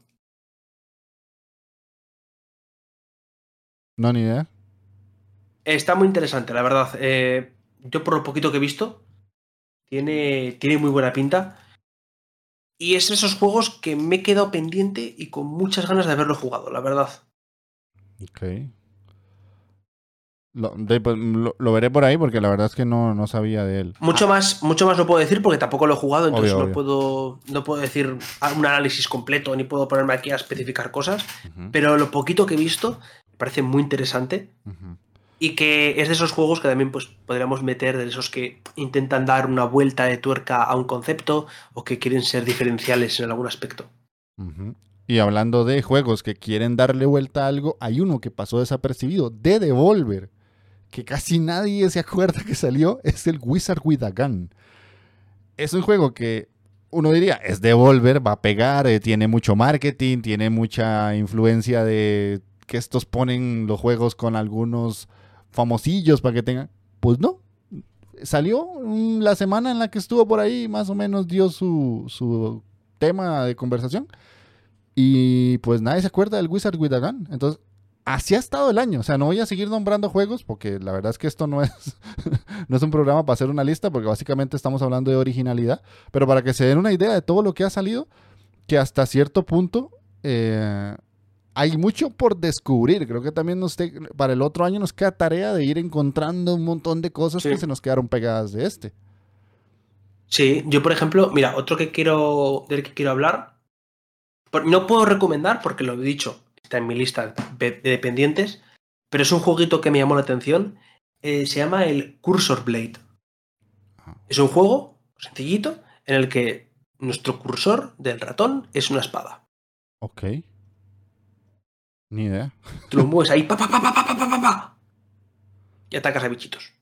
No, ni idea.
Está muy interesante, la verdad. Eh, yo por lo poquito que he visto, tiene, tiene muy buena pinta. Y es esos juegos que me he quedado pendiente y con muchas ganas de haberlo jugado, la verdad.
Ok. Pues, lo, veré por ahí porque la verdad es que no, no sabía de él.
Mucho más, mucho más no puedo decir porque tampoco lo he jugado, entonces no, Puedo, no puedo decir un análisis completo ni puedo ponerme aquí a especificar cosas. Pero lo poquito que he visto me parece muy interesante. Y que es de esos juegos que también pues, podríamos meter, de esos que intentan dar una vuelta de tuerca a un concepto o que quieren ser diferenciales en algún aspecto.
Y hablando de juegos que quieren darle vuelta a algo, hay uno que pasó desapercibido, de Devolver, que casi nadie se acuerda que salió, es el Wizard with a Gun. Es un juego que uno diría, es Devolver, va a pegar, eh, tiene mucho marketing, tiene mucha influencia de que estos ponen los juegos con algunos famosillos para que tengan. Pues no. Salió la semana en la que estuvo por ahí, más o menos dio su, su tema de conversación. Y pues nadie se acuerda del Wizard with. Entonces, así ha estado el año. O sea, no voy a seguir nombrando juegos porque la verdad es que esto no es, no es un programa para hacer una lista porque básicamente estamos hablando de originalidad. Pero para que se den una idea de todo lo que ha salido, que hasta cierto punto eh, hay mucho por descubrir. Creo que también nos para el otro año nos queda tarea de ir encontrando un montón de cosas que se nos quedaron pegadas de este.
Sí, yo por ejemplo, mira, otro que quiero del que quiero hablar, no puedo recomendar porque lo he dicho, está en mi lista de dependientes, pero es un jueguito que me llamó la atención. Eh, se llama el Cursor Blade. Ah. Es un juego sencillito en el que nuestro cursor del ratón es una espada.
Ok. Ni idea.
Tú lo mueves ahí, pa, pa, pa, pa, pa, pa, pa, y atacas a bichitos.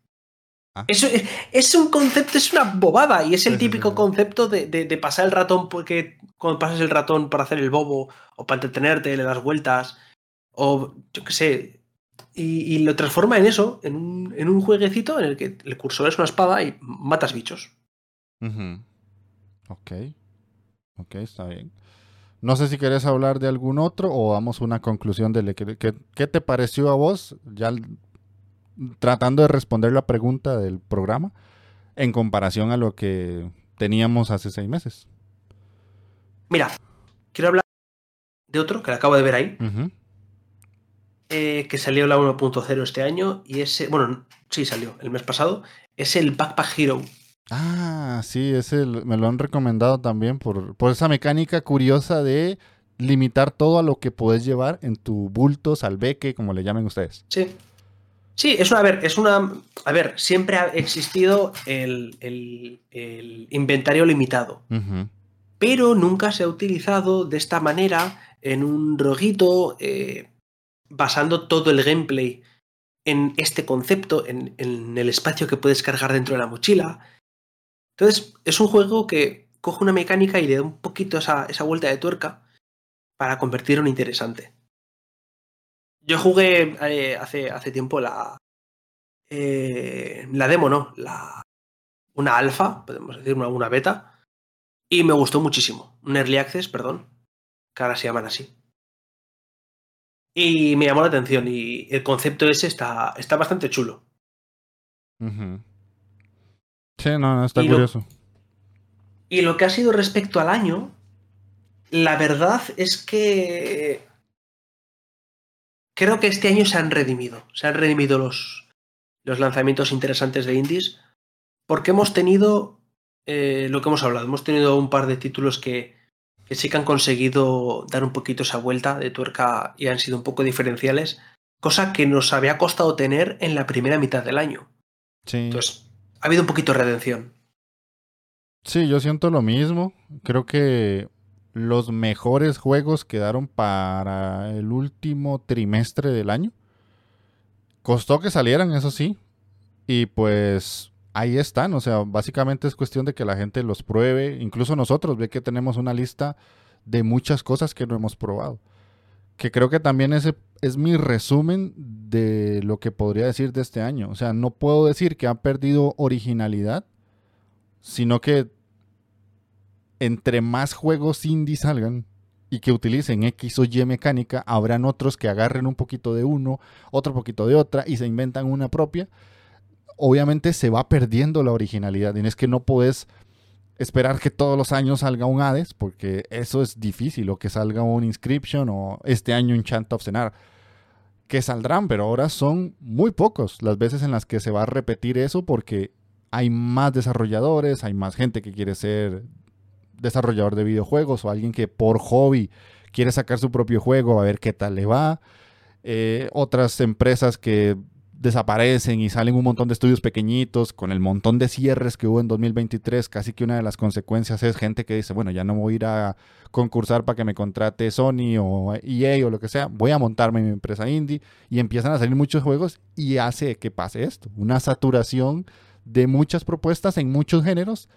Ah. Eso es, un concepto, es una bobada. Y es el típico concepto de, de, pasar el ratón porque cuando pasas el ratón para hacer el bobo o para entretenerte, le das vueltas. O yo qué sé. y, lo transforma en eso, en un, en un, jueguecito en el que el cursor es una espada y matas bichos.
Ok. Ok, está bien. No sé si querés hablar de algún otro o damos una conclusión de qué, qué te pareció a vos, ya tratando de responder la pregunta del programa, en comparación a lo que teníamos hace seis meses.
Mira, quiero hablar de otro que acabo de ver ahí. Eh, que salió la 1.0 este año y ese, bueno, sí salió el mes pasado, es el Backpack Hero.
Ah, sí, ese me lo han recomendado también por, por esa mecánica curiosa de limitar todo a lo que puedes llevar en tu bulto, salveque, como le llamen ustedes.
Sí. Sí, es una, a ver, es una, a ver, siempre ha existido el, inventario limitado, pero nunca se ha utilizado de esta manera en un roguito eh, basando todo el gameplay en este concepto, en, el espacio que puedes cargar dentro de la mochila. Entonces, es un juego que coge una mecánica y le da un poquito esa, vuelta de tuerca para convertirlo en interesante. Yo jugué eh, hace, hace tiempo la, eh, la demo, ¿no? La, una alfa, podemos decir, una, una beta, y me gustó muchísimo. Un early access, perdón, que ahora se llaman así. Y me llamó la atención y el concepto ese está, está bastante chulo.
Sí, no, no está curioso.
y lo que ha sido respecto al año, la verdad es que creo que este año se han redimido. Se han redimido los, los lanzamientos interesantes de indies porque hemos tenido eh, lo que hemos hablado. Hemos tenido un par de títulos que, que sí que han conseguido dar un poquito esa vuelta de tuerca y han sido un poco diferenciales, cosa que nos había costado tener en la primera mitad del año. Sí. Entonces, ha habido un poquito de redención.
Sí, yo siento lo mismo. Creo que los mejores juegos quedaron para el último trimestre del año. Costó que salieran, eso sí. Y pues ahí están, o sea, básicamente es cuestión de que la gente los pruebe, incluso nosotros, ve que tenemos una lista de muchas cosas que no hemos probado. Que creo que también ese es mi resumen de lo que podría decir de este año. O sea, no puedo decir que ha perdido originalidad, sino que entre más juegos indie salgan y que utilicen X o Y mecánica, habrán otros que agarren un poquito de uno, otro poquito de otra y se inventan una propia obviamente se va perdiendo la originalidad. Y es que no puedes esperar que todos los años salga un Hades, porque eso es difícil, o que salga un Inscription, o este año un Chant of Cenar, que saldrán, pero ahora son muy pocos las veces en las que se va a repetir eso, porque hay más desarrolladores, hay más gente que quiere ser desarrollador de videojuegos, o alguien que por hobby quiere sacar su propio juego, a ver qué tal le va. Eh, otras empresas que desaparecen y salen un montón de estudios pequeñitos con el montón de cierres que hubo en 2023, casi que una de las consecuencias es gente que dice, bueno, ya no voy a ir a concursar para que me contrate Sony o EA o lo que sea, voy a montarme mi empresa indie y empiezan a salir muchos juegos y hace que pase esto, una saturación de muchas propuestas en muchos géneros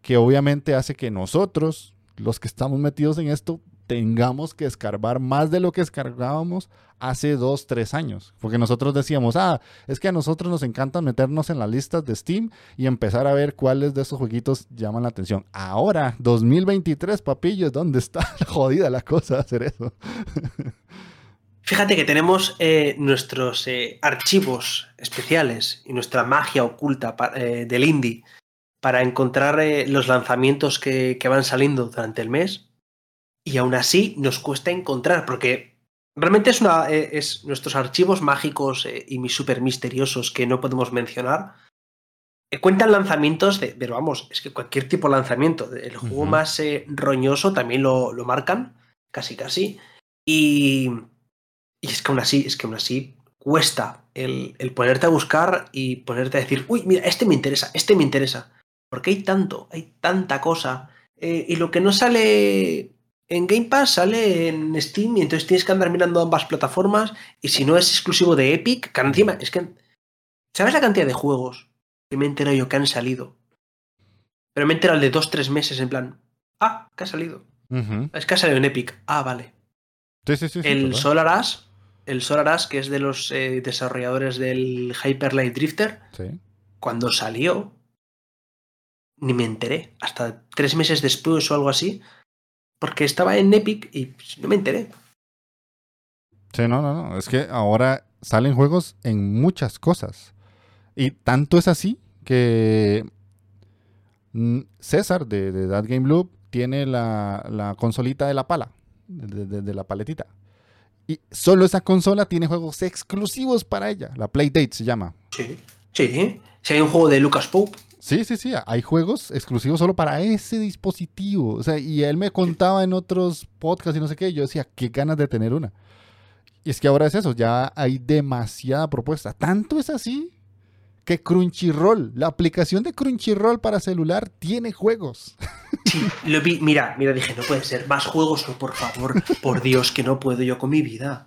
que obviamente hace que nosotros, los que estamos metidos en esto, tengamos que escarbar más de lo que escargábamos hace dos, tres años. Porque nosotros decíamos, ah, es que a nosotros nos encanta meternos en las listas de Steam y empezar a ver cuáles de esos jueguitos llaman la atención. Ahora, 2023, papillos, ¿dónde está jodida la cosa de hacer eso?
Fíjate que tenemos eh, nuestros eh, archivos especiales y nuestra magia oculta eh, del indie para encontrar los lanzamientos que van saliendo durante el mes y aún así nos cuesta encontrar, porque realmente es, una, eh, es nuestros archivos mágicos eh, y súper misteriosos que no podemos mencionar. Eh, cuentan lanzamientos de, pero vamos, es que cualquier tipo de lanzamiento, el juego más roñoso también lo, lo, marcan, casi casi. Y, y, es que aún así, es que aún así cuesta el, el ponerte a buscar y ponerte a decir, uy, mira, este me interesa, este me interesa. Porque hay tanto, hay tanta cosa. y lo que no sale en Game Pass sale en Steam y entonces tienes que andar mirando ambas plataformas y si no es exclusivo de Epic, que encima es que... ¿Sabes la cantidad de juegos que me he enterado yo que han salido? Pero me he enterado de dos, tres meses en plan, ah, que ha salido. Es que ha salido en Epic. Ah, vale.
Sí, sí, sí.
el Solar Ash el Solar que es de los eh, desarrolladores del Hyper Light Drifter, cuando salió, ni me enteré. Hasta tres meses después o algo así. Porque estaba en Epic y pues, no me enteré.
Sí, no, no, no. Es que ahora salen juegos en muchas cosas. Y tanto es así que mm, César de, de That Game Loop tiene la, consolita de la pala, de, la paletita. Y solo esa consola tiene juegos exclusivos para ella. La Playdate se llama.
Sí, sí. Si hay un juego de Lucas Pope.
Sí, sí, sí. Hay juegos exclusivos solo para ese dispositivo. O sea, y él me contaba en otros podcasts y no sé qué. Yo decía, qué ganas de tener una. Y es que ahora es eso. Ya hay demasiada propuesta. Tanto es así que Crunchyroll, la aplicación de Crunchyroll para celular, tiene juegos.
Sí, lo vi. Mira, mira, dije, no puede ser. Más juegos, no, por favor. Por Dios, que no puedo yo con mi vida.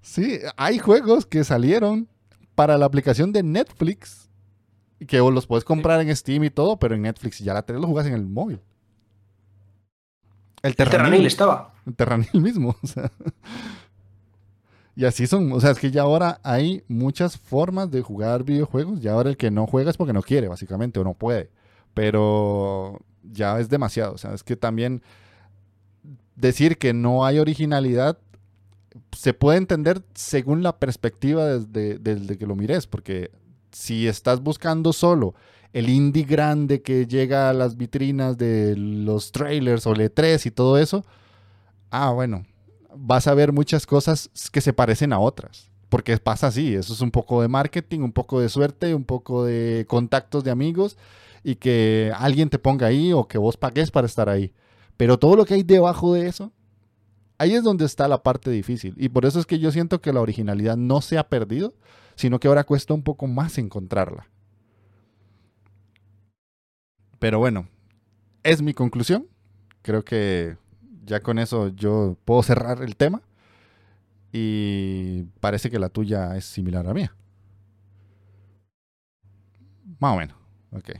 Sí, hay juegos que salieron para la aplicación de Netflix. Que los puedes comprar en Steam y todo, pero en Netflix ya la tenés, lo jugas en el móvil.
El Terranil, estaba.
El Terranil mismo. O sea. Y así son, o sea, es que ya ahora hay muchas formas de jugar videojuegos. Ya ahora el que no juega es porque no quiere, básicamente, o no puede. Pero ya es demasiado. O sea, es que también decir que no hay originalidad se puede entender según la perspectiva desde, desde que lo mires. Porque si estás buscando solo el indie grande que llega a las vitrinas de los trailers o E3 y todo eso, ah, bueno, vas a ver muchas cosas que se parecen a otras. Porque pasa así, eso es un poco de marketing, un poco de suerte, un poco de contactos de amigos y que alguien te ponga ahí o que vos pagues para estar ahí. Pero todo lo que hay debajo de eso, ahí es donde está la parte difícil. Y por eso es que yo siento que la originalidad no se ha perdido, sino que ahora cuesta un poco más encontrarla. Pero bueno, es mi conclusión. Creo que ya con eso yo puedo cerrar el tema. Y parece que la tuya es similar a la mía. Más o menos. Ok.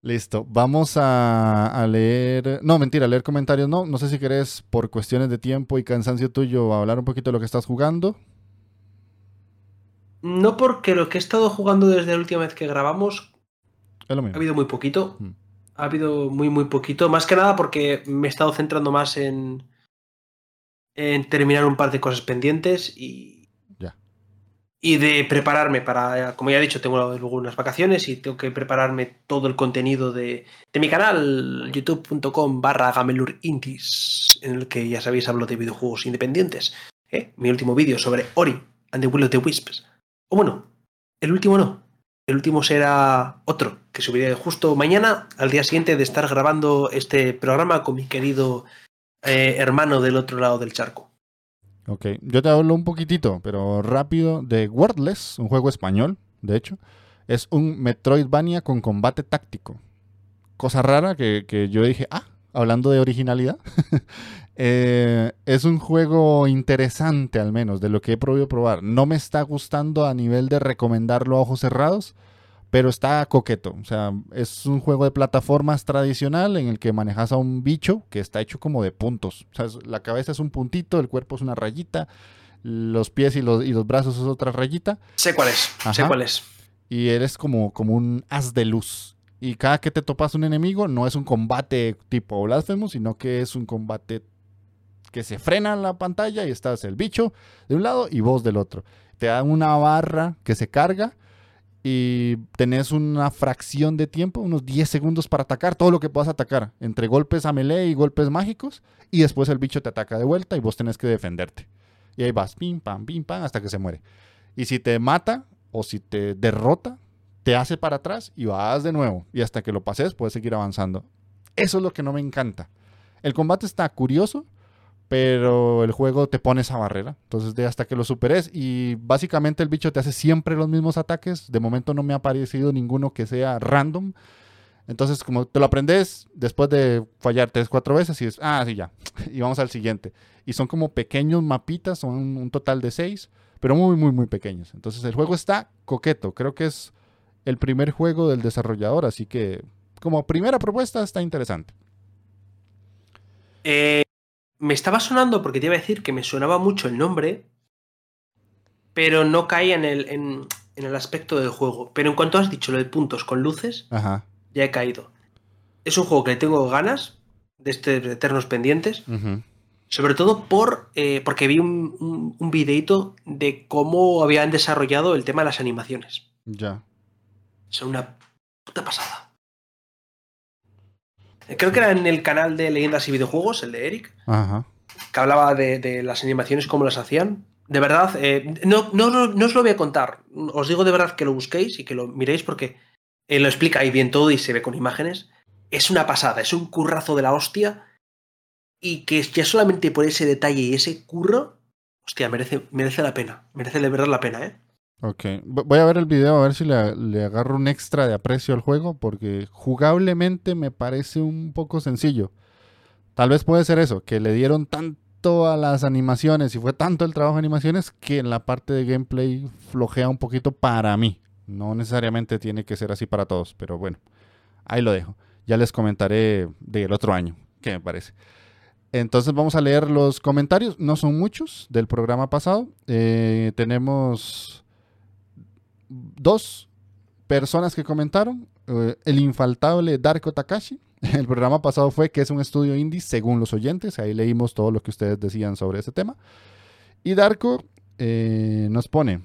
Listo. Vamos a, leer. No, mentira, leer comentarios no. No sé si querés, por cuestiones de tiempo y cansancio tuyo, hablar un poquito de lo que estás jugando.
No, porque lo que he estado jugando desde la última vez que grabamos. Ha habido muy poquito. Mm ha habido muy, muy poquito. Más que nada porque me he estado centrando más en, en terminar un par de cosas pendientes y,
ya.
y de prepararme para, como ya he dicho, tengo luego unas vacaciones y tengo que prepararme todo el contenido de, de mi canal, youtube.com barra gamelurintis, en el que ya sabéis hablo de videojuegos independientes. ¿eh? Mi último vídeo sobre Ori and the Will of the Wisps. O bueno, el último no, el último será otro, que subiré justo mañana, al día siguiente de estar grabando este programa con mi querido eh, hermano del otro lado del charco.
Ok, yo te hablo un poquitito, pero rápido, de Wordless, un juego español, de hecho. Es un Metroidvania con combate táctico. Cosa rara que, que yo dije, ah, hablando de originalidad, eh, es un juego interesante al menos de lo que he podido probar. No me está gustando a nivel de recomendarlo a ojos cerrados, pero está coqueto. O sea, es un juego de plataformas tradicional en el que manejas a un bicho que está hecho como de puntos. O sea, la cabeza es un puntito, el cuerpo es una rayita, los pies y los, y los brazos es otra rayita.
Sé cuál es, sé cuál es.
Y eres como, como un haz de luz y cada que te topas un enemigo no es un combate tipo Blasphemous, sino que es un combate que se frena en la pantalla y estás el bicho de un lado y vos del otro. Te dan una barra que se carga y tenés una fracción de tiempo, unos 10 segundos para atacar todo lo que puedas atacar, entre golpes a melee y golpes mágicos, y después el bicho te ataca de vuelta y vos tenés que defenderte. Y ahí vas, pim, pam, pim, pam, hasta que se muere. Y si te mata o si te derrota, te hace para atrás y vas de nuevo. Y hasta que lo pases puedes seguir avanzando. Eso es lo que no me encanta. El combate está curioso, pero el juego te pone esa barrera. Entonces, de hasta que lo superes y básicamente el bicho te hace siempre los mismos ataques. De momento no me ha parecido ninguno que sea random. Entonces, como te lo aprendes después de fallar tres, cuatro veces y es, ah, sí, ya. Y vamos al siguiente. Y son como pequeños mapitas, son un total de seis, pero muy, muy, muy pequeños. Entonces, el juego está coqueto. Creo que es el primer juego del desarrollador, así que como primera propuesta está interesante.
Eh, me estaba sonando porque te iba a decir que me sonaba mucho el nombre, pero no caía en el, en, el aspecto del juego. Pero en cuanto has dicho lo de puntos con luces, ya he caído. Es un juego que le tengo ganas, de este Eternos Pendientes. Sobre todo por, eh, porque vi un, un, videito de cómo habían desarrollado el tema de las animaciones.
Ya.
Son una puta pasada. Creo que era en el canal de Leyendas y Videojuegos, el de Eric, que hablaba de, las animaciones, cómo las hacían. De verdad, eh, no, no, no, os lo voy a contar. Os digo de verdad que lo busquéis y que lo miréis porque él lo explica ahí bien todo y se ve con imágenes. Es una pasada, es un currazo de la hostia y que ya solamente por ese detalle y ese curro, hostia, merece, merece la pena. Merece de verdad la pena, ¿eh?
Ok, voy a ver el video a ver si le, agarro un extra de aprecio al juego, porque jugablemente me parece un poco sencillo. Tal vez puede ser eso, que le dieron tanto a las animaciones y fue tanto el trabajo de animaciones que en la parte de gameplay flojea un poquito para mí. No necesariamente tiene que ser así para todos, pero bueno, ahí lo dejo. Ya les comentaré del otro año, qué me parece. Entonces vamos a leer los comentarios. No son muchos del programa pasado. Eh, tenemos dos personas que comentaron. Eh, el infaltable Darko Takashi. El programa pasado fue que es un estudio indie según los oyentes. Ahí leímos todo lo que ustedes decían sobre ese tema. Y Darko eh, nos pone.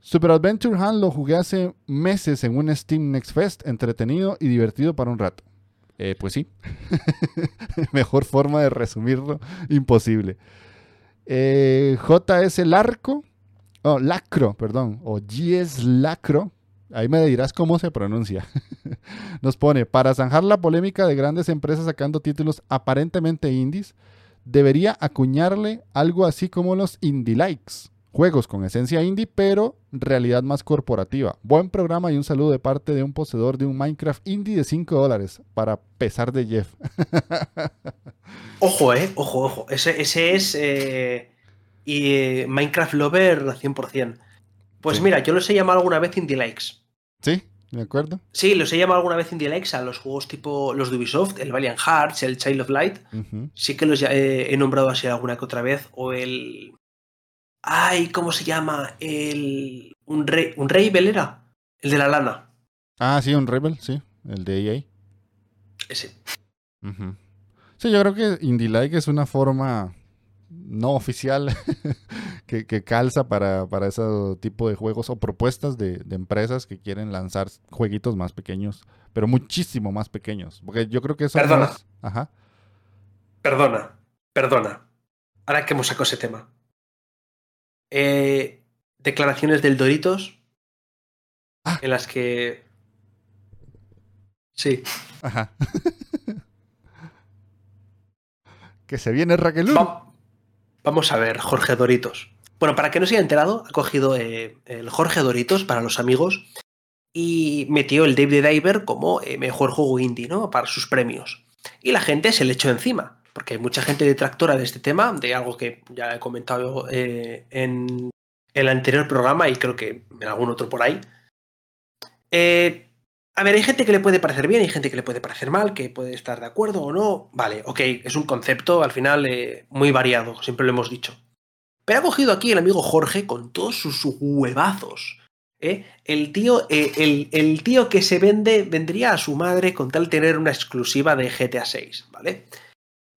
Super Adventure Hunt lo jugué hace meses en un Steam Next Fest, entretenido y divertido para un rato. Eh, pues sí. Mejor forma de resumirlo, imposible. Eh, JS Larco, oh, Lacro, perdón, o GS Lacro, ahí me dirás cómo se pronuncia. Nos pone, para zanjar la polémica de grandes empresas sacando títulos aparentemente indies, debería acuñarle algo así como los indie likes Juegos con esencia indie, pero realidad más corporativa. Buen programa y un saludo de parte de un poseedor de un Minecraft indie de 5 dólares para pesar de Jeff.
ojo, eh, ojo, ojo. Ese, es eh, y, eh, Minecraft Lover 100%. Pues mira, yo los he llamado alguna vez indie likes.
Sí, de acuerdo.
Sí, los he llamado alguna vez indie likes a los juegos tipo los de Ubisoft, el Valiant Hearts, el Child of Light. Sí que los he nombrado así alguna que otra vez. O el Ay, ¿cómo se llama? El. Un, rey, un Rebel era. El de la lana.
Ah, sí, un Rebel, sí. El de EA.
Ese.
Sí, yo creo que Indie Like es una forma no oficial que, calza para, para, ese tipo de juegos o propuestas de, empresas que quieren lanzar jueguitos más pequeños, pero muchísimo más pequeños. Porque yo creo que eso.
Perdona. Ajá. Perdona. Perdona. Ahora que hemos sacado ese tema. Eh, declaraciones del Doritos ah. en las que... Sí.
Ajá. que se viene Raquel.
Vamos a ver, Jorge Doritos. Bueno, para que no se haya enterado, ha cogido eh, el Jorge Doritos para los amigos y metió el David Diver como eh, mejor juego indie, ¿no? Para sus premios. Y la gente se le echó encima porque hay mucha gente detractora de este tema, de algo que ya he comentado eh, en el anterior programa y creo que en algún otro por ahí. A ver, hay gente que le puede parecer bien, hay gente que le puede parecer mal, que puede estar de acuerdo o no. Vale, ok, es un concepto al final eh, muy variado, siempre lo hemos dicho. Pero ha cogido aquí el amigo Jorge con todos sus huevazos. El, tío, el, el, tío que se vende vendría a su madre con tal tener una exclusiva de GTA 6, ¿vale?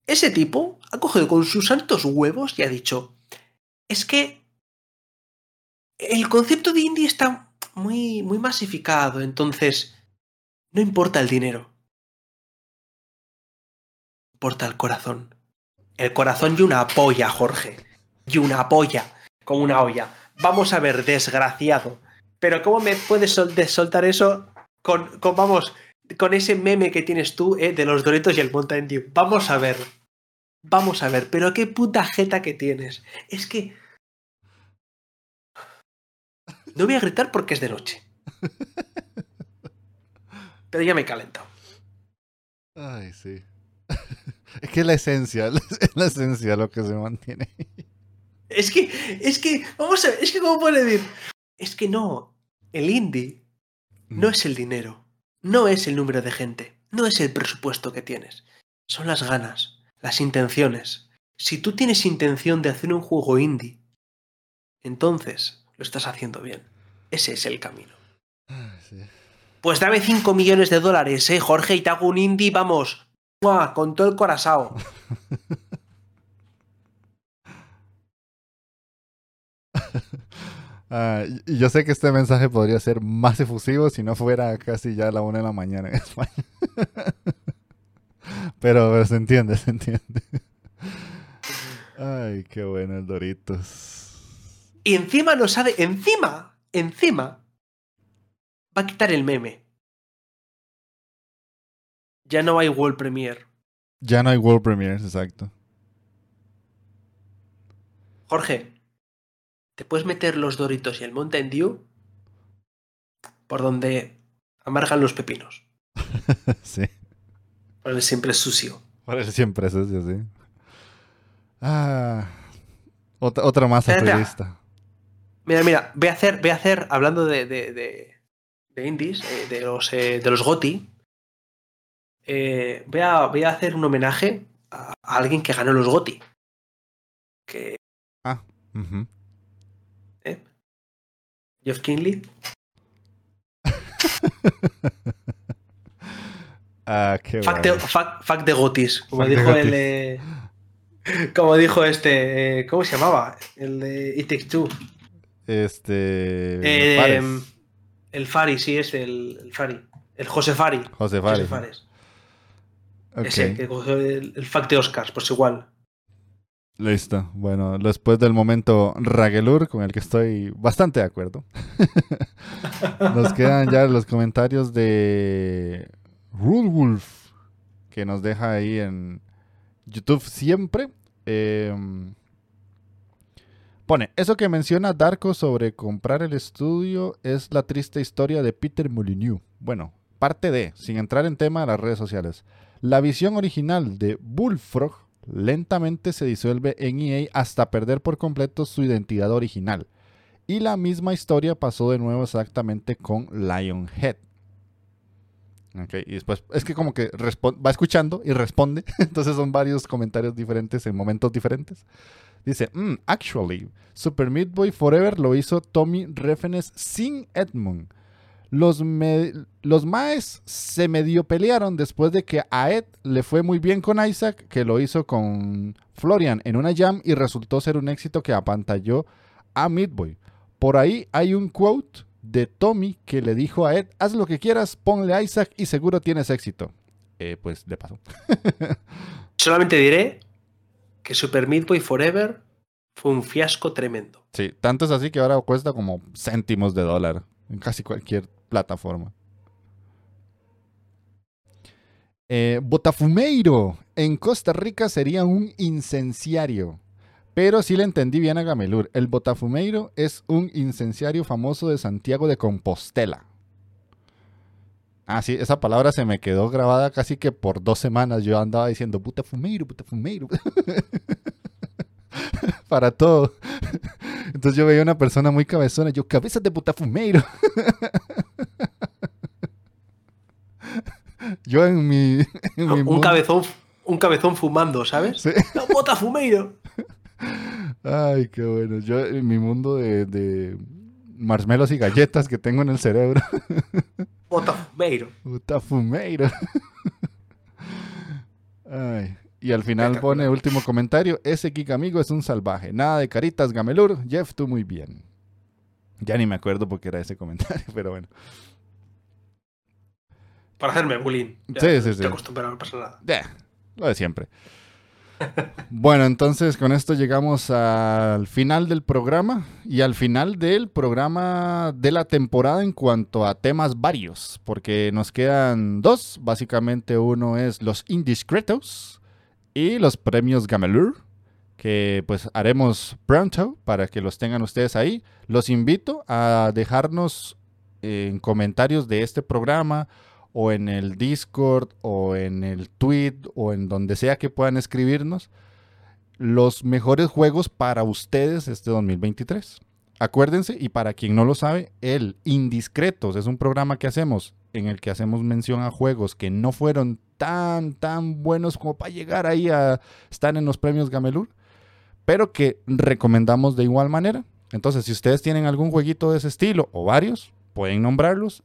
Ese tipo ha cogido con sus santos huevos y ha dicho, es que el concepto de indie está muy, muy masificado, entonces no importa el dinero. Importa el corazón. El corazón y una polla, Jorge. Y una polla, como una olla. Vamos a ver, desgraciado. Pero ¿cómo me puedes soltar eso con, con, vamos, con ese meme que tienes tú eh, de los Doritos y el Mountain Dew? Vamos a ver. Vamos a ver, pero qué puta jeta que tienes. Es que. No voy a gritar porque es de noche. Pero ya me he calentado.
Ay, sí. Es que la esencia, es la esencia lo que se mantiene.
Es que, es que, vamos a ver, es que, ¿cómo puedo decir? Es que no, el indie no mm. es el dinero, no es el número de gente, no es el presupuesto que tienes, son las ganas, las intenciones. Si tú tienes intención de hacer un juego indie, entonces lo estás haciendo bien. Ese es el camino. Ah, pues dame 5 millones de dólares, eh, Jorge, y te hago un indie, vamos, con todo el corazón.
Ah, y yo sé que este mensaje podría ser más efusivo si no fuera casi ya la una de la mañana en España. pero, se entiende, se entiende. Ay, qué bueno el Doritos.
Y encima nos sabe, encima, encima, va a quitar el meme. Ya no hay World Premiere.
Ya no hay World Premiere, exacto.
Jorge, te puedes meter los Doritos y el Mountain Dew por donde amargan los pepinos.
sí.
Por el siempre sucio.
Por el siempre sucio, sí. Ah, otra, otra más.
Mira, mira, voy a hacer, voy a hacer hablando de, de, de, indies, eh, de, los, eh, de los GOTI, eh, voy, a, voy, a, hacer un homenaje a, alguien que ganó los GOTI. Que...
Ah,
¿Eh? Jeff Kinley.
ah, qué
fact, de, fact, de Gotis, como dijo el. Eh, como dijo este. ¿Cómo se llamaba? El de It Takes Two.
Este.
Eh, el Fari, sí, es el, el, Fari. El José Fari.
José Fari. José
Fares. Ese, que cogió el, el fact de Oscars, pues igual.
Listo. Bueno, después del momento Ragelur, con el que estoy bastante de acuerdo, nos quedan ya los comentarios de Rule Wolf, que nos deja ahí en YouTube siempre. Em, pone, eso que menciona Darko sobre comprar el estudio es la triste historia de Peter Molyneux. Bueno, parte de, sin entrar en tema de las redes sociales. La visión original de Bullfrog lentamente se disuelve en EA hasta perder por completo su identidad original. Y la misma historia pasó de nuevo exactamente con Lionhead. Okay, y después es que como que va escuchando y responde. Entonces son varios comentarios diferentes en momentos diferentes. Dice, mm, actually, Super Meat Boy Forever lo hizo Tommy Refenes sin Edmund. Los, los Maes se medio pelearon después de que a Ed le fue muy bien con Isaac, que lo hizo con Florian en una jam y resultó ser un éxito que apantalló a Midboy. Por ahí hay un quote de Tommy que le dijo a Ed, haz lo que quieras, ponle Isaac y seguro tienes éxito. Eh, pues de paso.
Solamente diré que Super Meat Boy Forever fue un fiasco tremendo.
Sí, tanto es así que ahora cuesta como céntimos de dólar en casi cualquier plataforma. Eh, Botafumeiro en Costa Rica sería un incenciario. Pero sí le entendí bien a Gamelur. El Botafumeiro es un incenciario famoso de Santiago de Compostela. Ah, sí, esa palabra se me quedó grabada casi que por dos semanas. Yo andaba diciendo Botafumeiro, Botafumeiro. Para todo. Entonces yo veía una persona muy cabezona. Yo, cabeza de Botafumeiro. Yo en mi.
un, cabezón, un cabezón fumando, ¿sabes? ¿Sí? bota fumeiro!
Ay, qué bueno. Yo en mi mundo de, de marshmallows y galletas que tengo en el cerebro.
Bota fumeiro.
Bota fumeiro. Ay. Y al final pone último comentario. Ese Kika amigo es un salvaje. Nada de caritas, Gamelur. Jeff, tú muy bien. Ya ni me acuerdo porque era ese comentario, pero bueno.
Para hacerme bullying.
sí, sí, sí.
No pasa nada.
lo de siempre. Bueno, entonces con esto llegamos al final del programa y al final del programa de la temporada en cuanto a temas varios, porque nos quedan dos. Básicamente uno es los indiscretos y los premios Gamelur, que pues haremos pronto para que los tengan ustedes ahí. Los invito a dejarnos en comentarios de este programa o en el Discord o en el tweet o en donde sea que puedan escribirnos los mejores juegos para ustedes este 2023. Acuérdense, y para quien no lo sabe, el Indiscretos es un programa que hacemos en el que hacemos mención a juegos que no fueron tan, tan buenos como para llegar ahí a estar en los premios Gamelur, pero que recomendamos de igual manera. Entonces, si ustedes tienen algún jueguito de ese estilo o varios, pueden nombrarlos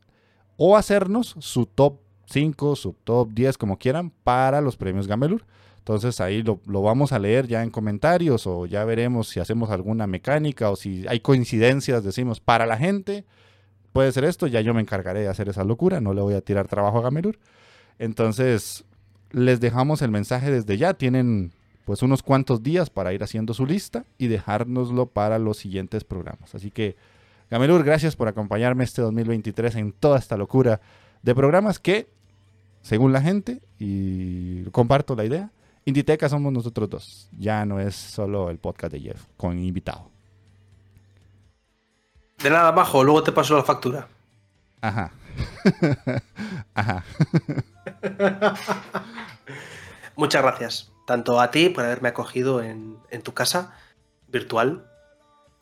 o hacernos su top 5, su top 10, como quieran, para los premios Gamelur. Entonces ahí lo, lo, vamos a leer ya en comentarios o ya veremos si hacemos alguna mecánica o si hay coincidencias, decimos, para la gente puede ser esto, ya yo me encargaré de hacer esa locura, no le voy a tirar trabajo a Gamelur. Entonces les dejamos el mensaje desde ya, tienen pues unos cuantos días para ir haciendo su lista y dejárnoslo para los siguientes programas. Así que Gamelur, gracias por acompañarme este 2023 en toda esta locura de programas que, según la gente, y comparto la idea, Inditeca somos nosotros dos. Ya no es solo el podcast de Jeff con invitado.
De nada abajo, luego te paso la factura.
Ajá. Ajá.
Muchas gracias, tanto a ti por haberme acogido en, tu casa virtual,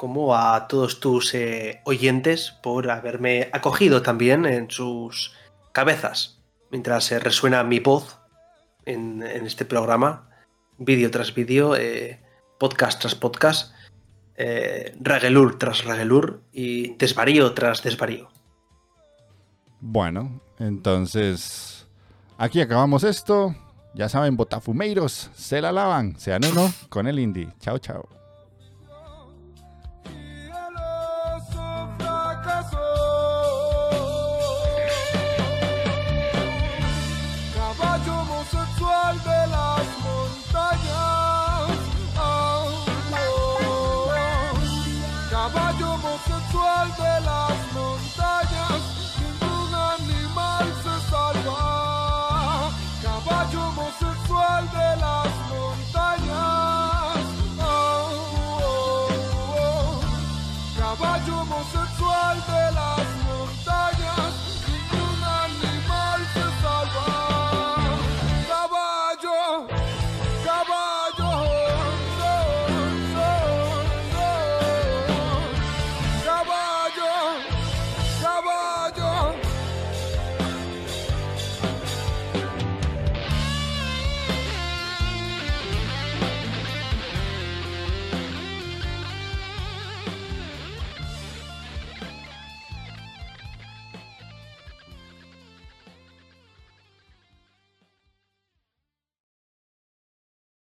como a todos tus eh, oyentes por haberme acogido también en sus cabezas, mientras se resuena mi voz en, este programa, vídeo tras vídeo, eh, podcast tras podcast, eh, ragelur tras ragelur y desvarío tras desvarío.
Bueno, entonces aquí acabamos esto. Ya saben, botafumeiros, se la lavan, sean uno con el indie. Chao, chao.